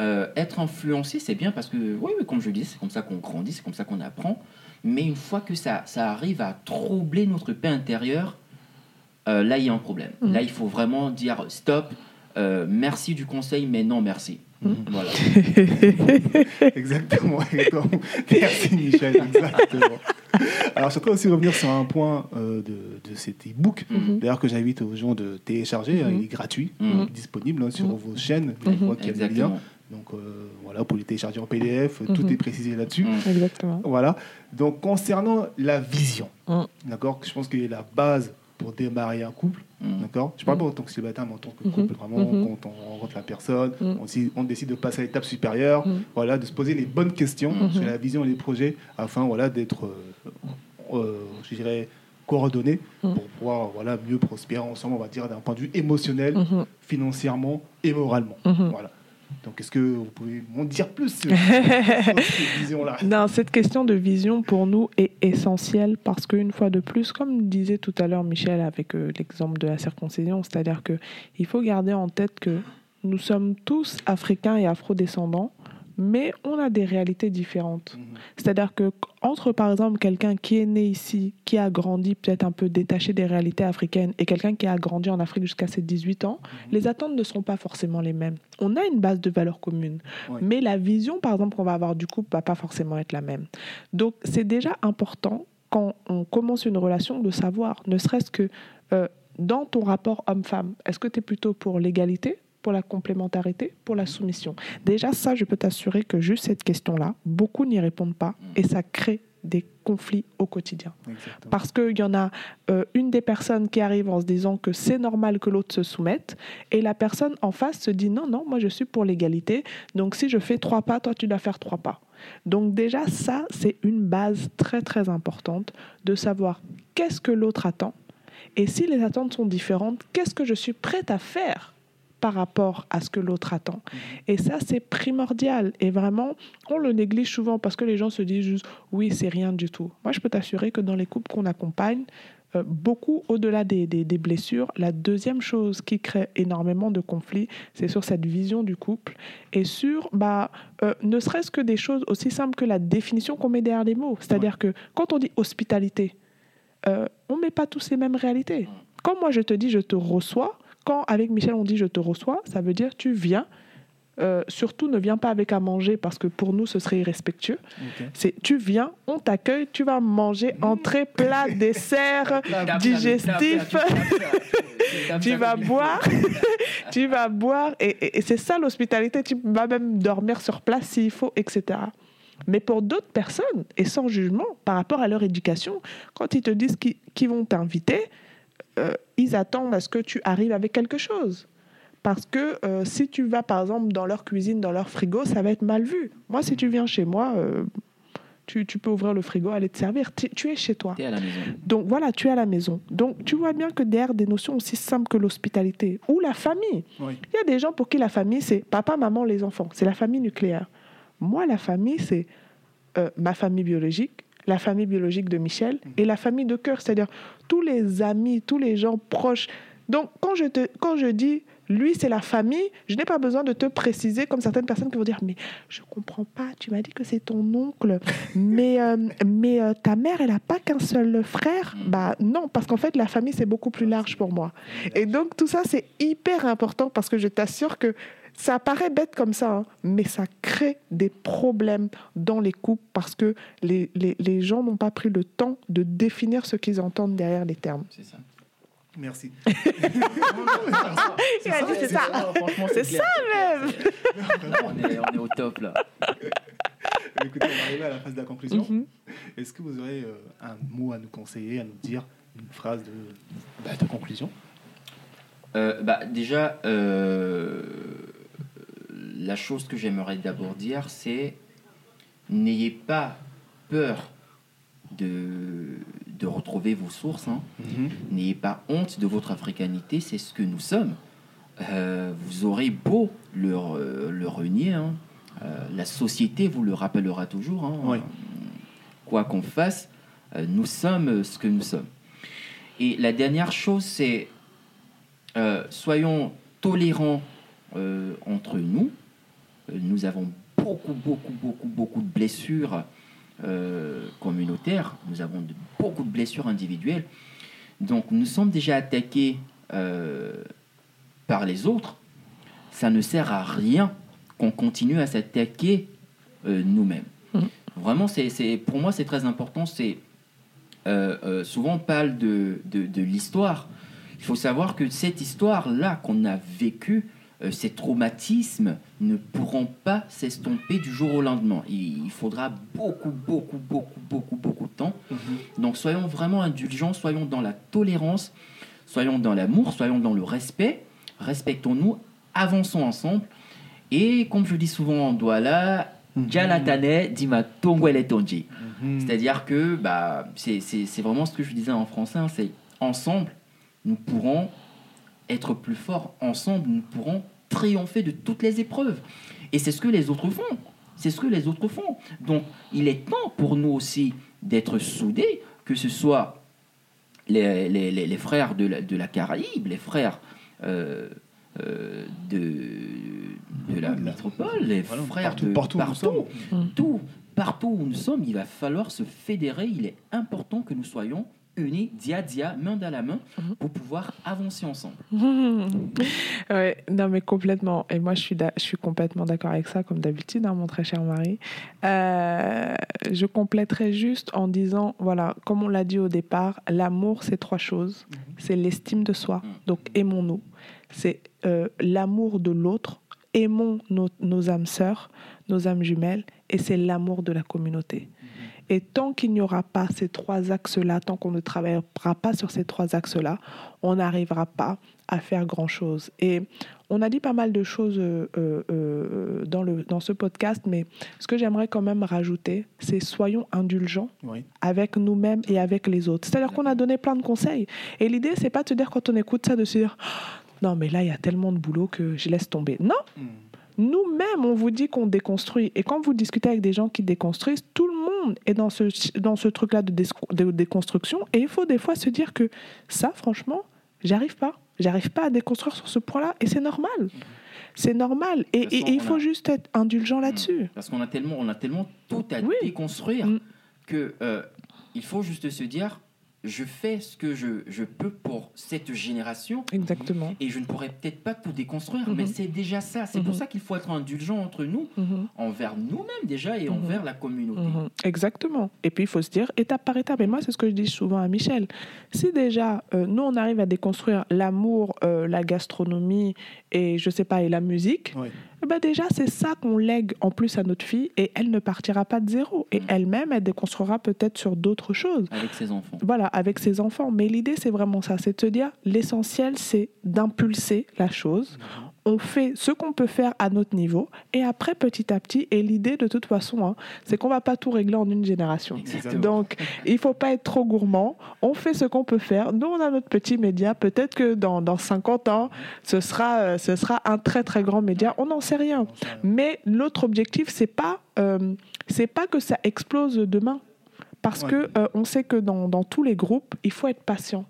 Euh, être influencé c'est bien parce que oui, oui, comme je le dis, c'est comme ça qu'on grandit, c'est comme ça qu'on apprend. Mais une fois que ça, ça arrive à troubler notre paix intérieure, euh, là il y a un problème. Mhm. Là il faut vraiment dire stop, euh, merci du conseil, mais non merci. Mhm. Voilà. [laughs] Exactement. exactement. [laughs] Merci Michel. Exactement. Alors, je voudrais aussi revenir sur un point euh, de, de cet e-book, Mhm. d'ailleurs que j'invite aux gens de télécharger. hein. Il est gratuit, disponible hein, sur vos chaînes. Je vois qu'il y a des liens. Donc euh, voilà, vous pouvez les télécharger en PDF. Tout Mhm. est précisé là-dessus. Mhm. Exactement. Voilà. Donc, concernant la vision, Mhm. d'accord, je pense que la base pour démarrer un couple, Mhm. d'accord, je parle pas en tant que célibataire, mais en tant que couple, vraiment, quand on rencontre la personne, on, décide- on décide de passer à l'étape supérieure, voilà, de se poser les bonnes questions sur la vision et les projets, afin, voilà, d'être, euh, euh, je dirais, coordonnés Mhm. pour pouvoir, voilà, mieux prospérer ensemble, on va dire, d'un point de vue émotionnel, financièrement et moralement. Voilà. Donc, est-ce que vous pouvez m'en dire plus sur, [laughs] cette vision-là? Non, cette question de vision pour nous est essentielle parce qu'une fois de plus, comme disait tout à l'heure Michel avec euh, l'exemple de la circoncision, c'est-à-dire que il faut garder en tête que nous sommes tous africains et afrodescendants, mais on a des réalités différentes. Mhm. C'est-à-dire que entre par exemple quelqu'un qui est né ici, qui a grandi peut-être un peu détaché des réalités africaines, et quelqu'un qui a grandi en Afrique jusqu'à ses 18 ans, les attentes ne sont pas forcément les mêmes. On a une base de valeurs communes, Oui. mais la vision par exemple qu'on va avoir du couple va pas forcément être la même. Donc c'est déjà important quand on commence une relation de savoir, ne serait-ce que euh, dans ton rapport homme-femme, est-ce que tu es plutôt pour l'égalité pour la complémentarité, pour la soumission. Déjà, ça, je peux t'assurer que juste cette question-là, beaucoup n'y répondent pas et ça crée des conflits au quotidien. Exactement. Parce qu'il y en a euh, une des personnes qui arrive en se disant que c'est normal que l'autre se soumette, et la personne en face se dit non, non, moi je suis pour l'égalité, donc si je fais trois pas, toi tu dois faire trois pas. Donc déjà, ça, c'est une base très très importante de savoir qu'est-ce que l'autre attend, et si les attentes sont différentes, qu'est-ce que je suis prête à faire par rapport à ce que l'autre attend. Et ça, c'est primordial. Et vraiment, on le néglige souvent parce que les gens se disent juste, oui, c'est rien du tout. Moi, je peux t'assurer que dans les couples qu'on accompagne, euh, beaucoup au-delà des, des- des blessures, la deuxième chose qui crée énormément de conflits, c'est sur cette vision du couple et sur, bah, euh, ne serait-ce que des choses aussi simples que la définition qu'on met derrière les mots. C'est-à-dire que quand on dit hospitalité, euh, on ne met pas tous les mêmes réalités. Quand moi je te dis je te reçois, quand avec Michel on dit je te reçois, ça veut dire tu viens. Euh, surtout ne viens pas avec à manger parce que pour nous ce serait irrespectueux. C'est tu viens, on t'accueille, tu vas manger entrée, plat, dessert, digestif. tu vas boire, tu vas boire, et, et- et c'est ça l'hospitalité. Tu vas même dormir sur place s'il faut, etc. Mais pour d'autres personnes, et sans jugement, par rapport à leur éducation, quand ils te disent qu'ils qu'ils vont t'inviter, euh, ils attendent à ce que tu arrives avec quelque chose. Parce que euh, si tu vas, par exemple, dans leur cuisine, dans leur frigo, ça va être mal vu. Moi, si tu viens chez moi, euh, tu, tu peux ouvrir le frigo, aller te servir. Tu- tu es chez toi. T'es à la maison. Donc voilà, tu es à la maison. Donc tu vois bien que derrière des notions aussi simples que l'hospitalité ou la famille, Oui. il y a des gens pour qui la famille, c'est papa, maman, les enfants. C'est la famille nucléaire. Moi, la famille, c'est euh, ma famille biologique, la famille biologique de Michel et la famille de cœur, c'est-à-dire tous les amis, tous les gens proches. Donc quand je, te, quand je dis lui, c'est la famille, je n'ai pas besoin de te préciser comme certaines personnes qui vont dire mais je comprends pas, tu m'as dit que c'est ton oncle, [laughs] mais, euh, mais euh, ta mère, elle n'a pas qu'un seul frère? Bah non, parce qu'en fait, la famille, c'est beaucoup plus large pour moi. Et donc, tout ça, c'est hyper important parce que je t'assure que ça paraît bête comme ça, hein, mais ça crée des problèmes dans les couples parce que les, les, les gens n'ont pas pris le temps de définir ce qu'ils entendent derrière les termes. C'est ça. Merci. [laughs] Il a dit, c'est ça. Franchement, C'est ça même. [laughs] On, est, on est au top là. [laughs] Écoutez, on va arriver à la phase de la conclusion. Mhm. Est-ce que vous aurez euh, un mot à nous conseiller, à nous dire, une phrase de, bah, de conclusion? Euh, bah, déjà, euh, la chose que j'aimerais d'abord dire, c'est n'ayez pas peur de, de retrouver vos sources. hein. N'ayez pas honte de votre africanité, c'est ce que nous sommes. Euh, vous aurez beau le, le renier, hein, euh, la société vous le rappellera toujours. hein. Oui. Quoi qu'on fasse, Euh, nous sommes ce que nous sommes. Et la dernière chose, c'est euh, soyons tolérants entre nous. Nous avons beaucoup, beaucoup, beaucoup, beaucoup de blessures euh, communautaires. Nous avons de- beaucoup de blessures individuelles. Donc nous sommes déjà attaqués euh, par les autres. Ça ne sert à rien qu'on continue à s'attaquer euh, nous-mêmes. Mhm. Vraiment, c'est, pour moi, c'est très important. C'est souvent on parle de, de, de l'histoire. Il faut savoir que cette histoire-là qu'on a vécue, ces traumatismes ne pourront pas s'estomper du jour au lendemain. Il, faudra beaucoup, beaucoup, beaucoup, beaucoup, beaucoup de temps. Donc soyons vraiment indulgents, soyons dans la tolérance, soyons dans l'amour, soyons dans le respect. Respectons-nous, avançons ensemble. Et comme je dis souvent en Douala, Jalatane dima tongwele tonji. Mhm. C'est-à-dire que bah, c'est c'est- c'est vraiment ce que je disais en français, hein, c'est ensemble, nous pourrons être plus forts, ensemble, nous pourrons triompher de toutes les épreuves. Et c'est ce que les autres font. C'est ce que les autres font. Donc, il est temps pour nous aussi d'être soudés, que ce soit les, les- les- les frères de la, de la Caraïbe, les frères euh, euh, de, de la métropole, les Voilà, frères partout, de partout partout, partout où nous sommes, il va falloir se fédérer. Il est important que nous soyons unis, dia dia, main dans la main, pour pouvoir avancer ensemble. [laughs] ouais, non mais complètement. Et moi je suis, je suis complètement d'accord avec ça, comme d'habitude, hein, mon très cher mari. Euh, je compléterai juste en disant, voilà, comme on l'a dit au départ, l'amour c'est trois choses. C'est l'estime de soi, donc aimons-nous. C'est euh, l'amour de l'autre, aimons nos, nos âmes sœurs, nos âmes jumelles, et c'est l'amour de la communauté. Et tant qu'il n'y aura pas ces trois axes-là, tant qu'on ne travaillera pas sur ces trois axes-là, on n'arrivera pas à faire grand-chose. Et on a dit pas mal de choses euh, euh, euh, dans, le, dans ce podcast, mais ce que j'aimerais quand même rajouter, c'est soyons indulgents Oui. avec nous-mêmes et avec les autres. C'est-à-dire qu'on a donné plein de conseils. Et l'idée, c'est pas de se dire quand on écoute ça, de se dire non, mais là, il y a tellement de boulot que je laisse tomber. Non, Mhm. nous-mêmes, on vous dit qu'on déconstruit. Et quand vous discutez avec des gens qui déconstruisent, tout le monde est dans ce, dans ce truc-là de, dé- de déconstruction. Et il faut des fois se dire que ça, franchement, j'arrive pas. J'arrive pas à déconstruire sur ce point-là. Et c'est normal. C'est normal. Et, il on faut a- juste être indulgent là-dessus. Parce qu'on a tellement, on a tellement tout à Oui. déconstruire Mm. que euh, il faut juste se dire, je fais ce que je, je peux pour cette génération. Exactement. Et je ne pourrais peut-être pas tout déconstruire, Mhm. mais c'est déjà ça. C'est pour Mhm. ça qu'il faut être indulgent entre nous, Mhm. envers nous-mêmes déjà et Mhm. envers la communauté. Mhm, Exactement. Et puis, il faut se dire étape par étape. Et moi, c'est ce que je dis souvent à Michel. Si déjà, euh, nous, on arrive à déconstruire l'amour, euh, la gastronomie et, je sais pas, et la musique, Oui. Eh ben déjà, c'est ça qu'on lègue en plus à notre fille et elle ne partira pas de zéro. Et Mhm. elle-même, elle déconstruira peut-être sur d'autres choses. Avec ses enfants. Voilà, avec ses enfants. Mais l'idée, c'est vraiment ça. C'est de se dire, l'essentiel, c'est d'impulser la chose. On fait ce qu'on peut faire à notre niveau. Et après, petit à petit, et l'idée, de toute façon, hein, c'est qu'on va pas tout régler en une génération. Exactement. Donc, il faut pas être trop gourmand. On fait ce qu'on peut faire. Nous, on a notre petit média. Peut-être que dans, dans 50 ans, ce sera, euh, ce sera un très, très grand média. On n'en sait rien. Mais l'autre objectif, c'est pas, euh, c'est pas que ça explose demain. Parce Ouais. que euh, on sait que dans, dans tous les groupes, il faut être patient.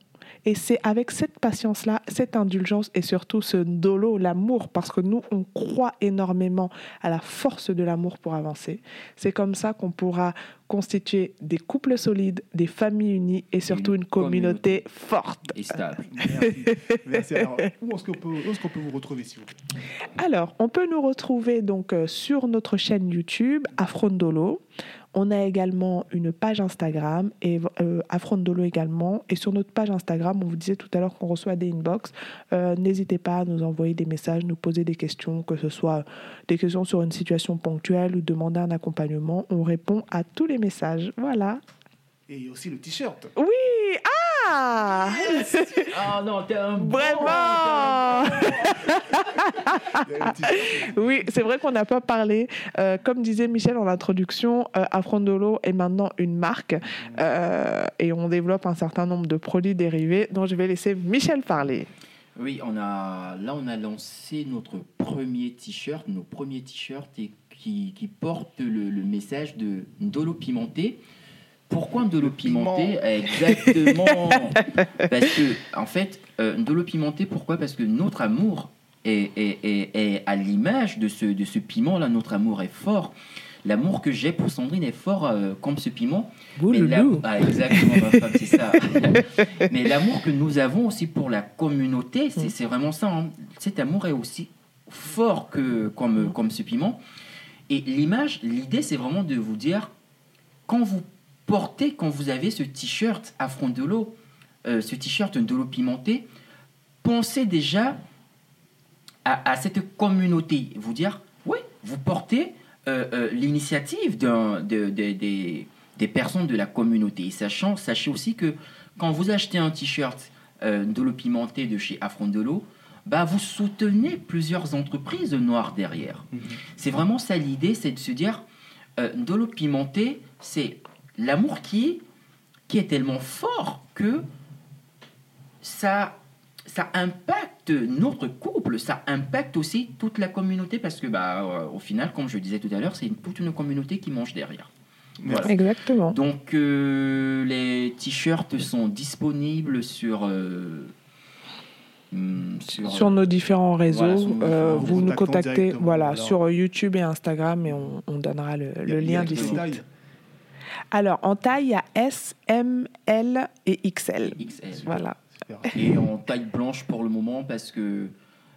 Et c'est avec cette patience-là, cette indulgence et surtout ce dolo, l'amour, parce que nous, on croit énormément à la force de l'amour pour avancer. C'est comme ça qu'on pourra constituer des couples solides, des familles unies et surtout une, communauté, forte. Et stable. Merci. Merci. Alors, [laughs] où est-ce qu'on peut, où est-ce qu'on peut vous retrouver, s'il vous plaît? Alors, on peut nous retrouver donc euh, sur notre chaîne YouTube, Afrondolo. On a également une page Instagram et euh, Afrondolo également. Et sur notre page Instagram, on vous disait tout à l'heure qu'on reçoit des inbox. Euh, N'hésitez pas à nous envoyer des messages, nous poser des questions, que ce soit des questions sur une situation ponctuelle ou demander un accompagnement. On répond à tous les messages. Voilà. Et aussi le t-shirt. Oui Ah Ah non, t'es un bon, Vraiment. [laughs] Oui, c'est vrai qu'on n'a pas parlé. Euh, comme disait Michel en introduction, euh, Afrondolo est maintenant une marque euh, et on développe un certain nombre de produits dérivés dont je vais laisser Michel parler. Oui, on a, là, on a lancé notre premier t-shirt, nos premiers t-shirts qui, qui portent le, le message de Ndolo pimenté Pourquoi de l'eau pimentée Exactement. [laughs] Parce que, en fait, euh, de l'eau pimentée, pourquoi? Parce que notre amour est, est- est- est à l'image de ce, de ce piment-là. Notre amour est fort. L'amour que j'ai pour Sandrine est fort euh, comme ce piment. Mais la-. Ah, exactement, ma femme, c'est ça. [laughs] Mais l'amour que nous avons aussi pour la communauté, c'est c'est vraiment ça. hein. Cet amour est aussi fort que comme, comme ce piment. Et l'image, l'idée, c'est vraiment de vous dire, quand vous portez, quand vous avez ce t-shirt à front de l'eau, euh, ce t-shirt de l'eau pimentée, pensez déjà à, à cette communauté. Vous dire, oui, vous portez euh, euh, l'initiative de- de- des- des personnes de la communauté. Et sachant, sachez aussi que quand vous achetez un t-shirt de l'eau pimentée de chez Affront de l'eau, bah, vous soutenez plusieurs entreprises noires derrière. C'est vraiment ça l'idée, c'est de se dire, de l'eau pimentée, c'est l'amour qui est, qui est tellement fort que ça, ça impacte notre couple, ça impacte aussi toute la communauté parce que, bah, euh, au final, comme je disais tout à l'heure, c'est toute une communauté qui mange derrière. Voilà. Exactement. Donc, euh, les t-shirts sont disponibles sur. euh, hum, sur, Sur nos différents réseaux, Voilà, euh, vous nous contactez voilà, sur YouTube et Instagram et on, on donnera le, le lien du site. Alors, en taille, il y a S, M, L et XL. XL. Voilà. Et en taille blanche pour le moment parce que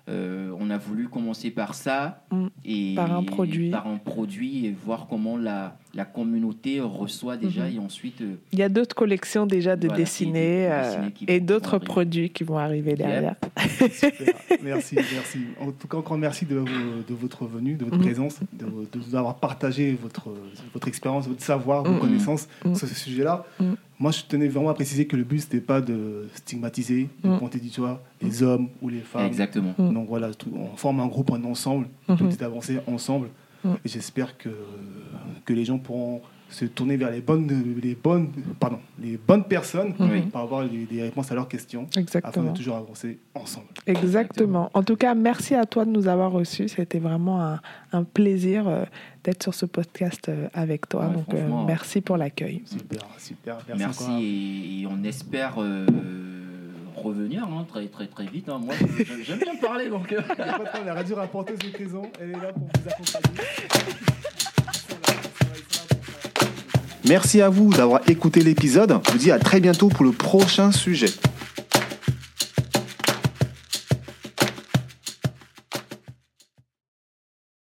euh, on a voulu commencer par ça Mm. et Par un produit. par un produit et voir comment la, la communauté reçoit déjà Mhm. et ensuite euh, Il y a d'autres collections déjà de Voilà, dessinés et euh, et d'autres produits qui vont arriver derrière. Super. [laughs] Merci, merci. En tout cas, encore merci de, votre venue, de votre Mhm. présence, de, de nous avoir partagé votre, votre expérience, votre savoir, vos Mhm. connaissances sur ce sujet-là. Moi, je tenais vraiment à préciser que le but, c'était pas de stigmatiser, de pointer du doigt les hommes ou les femmes. exactement. Donc voilà, tout- on forme un groupe, un ensemble, Mhm. une petite avancée ensemble. Et j'espère que, que les gens pourront se tourner vers les bonnes, les bonnes, pardon, les bonnes personnes Mhm. pour avoir des, réponses à leurs questions afin Exactement. de toujours avancer ensemble. Exactement. En tout cas, merci à toi de nous avoir reçus. C'était vraiment un, un plaisir euh, d'être sur ce podcast euh, avec toi. Ouais, Donc, euh, merci pour l'accueil. Super, super. Merci, Merci, et, et on espère euh, revenir hein, très très très vite. hein. Moi j'aime- bien parler donc. euh, La radio rapporteuse de prison, elle est là pour vous accompagner. Merci à vous d'avoir écouté l'épisode. Je vous dis à très bientôt pour le prochain sujet.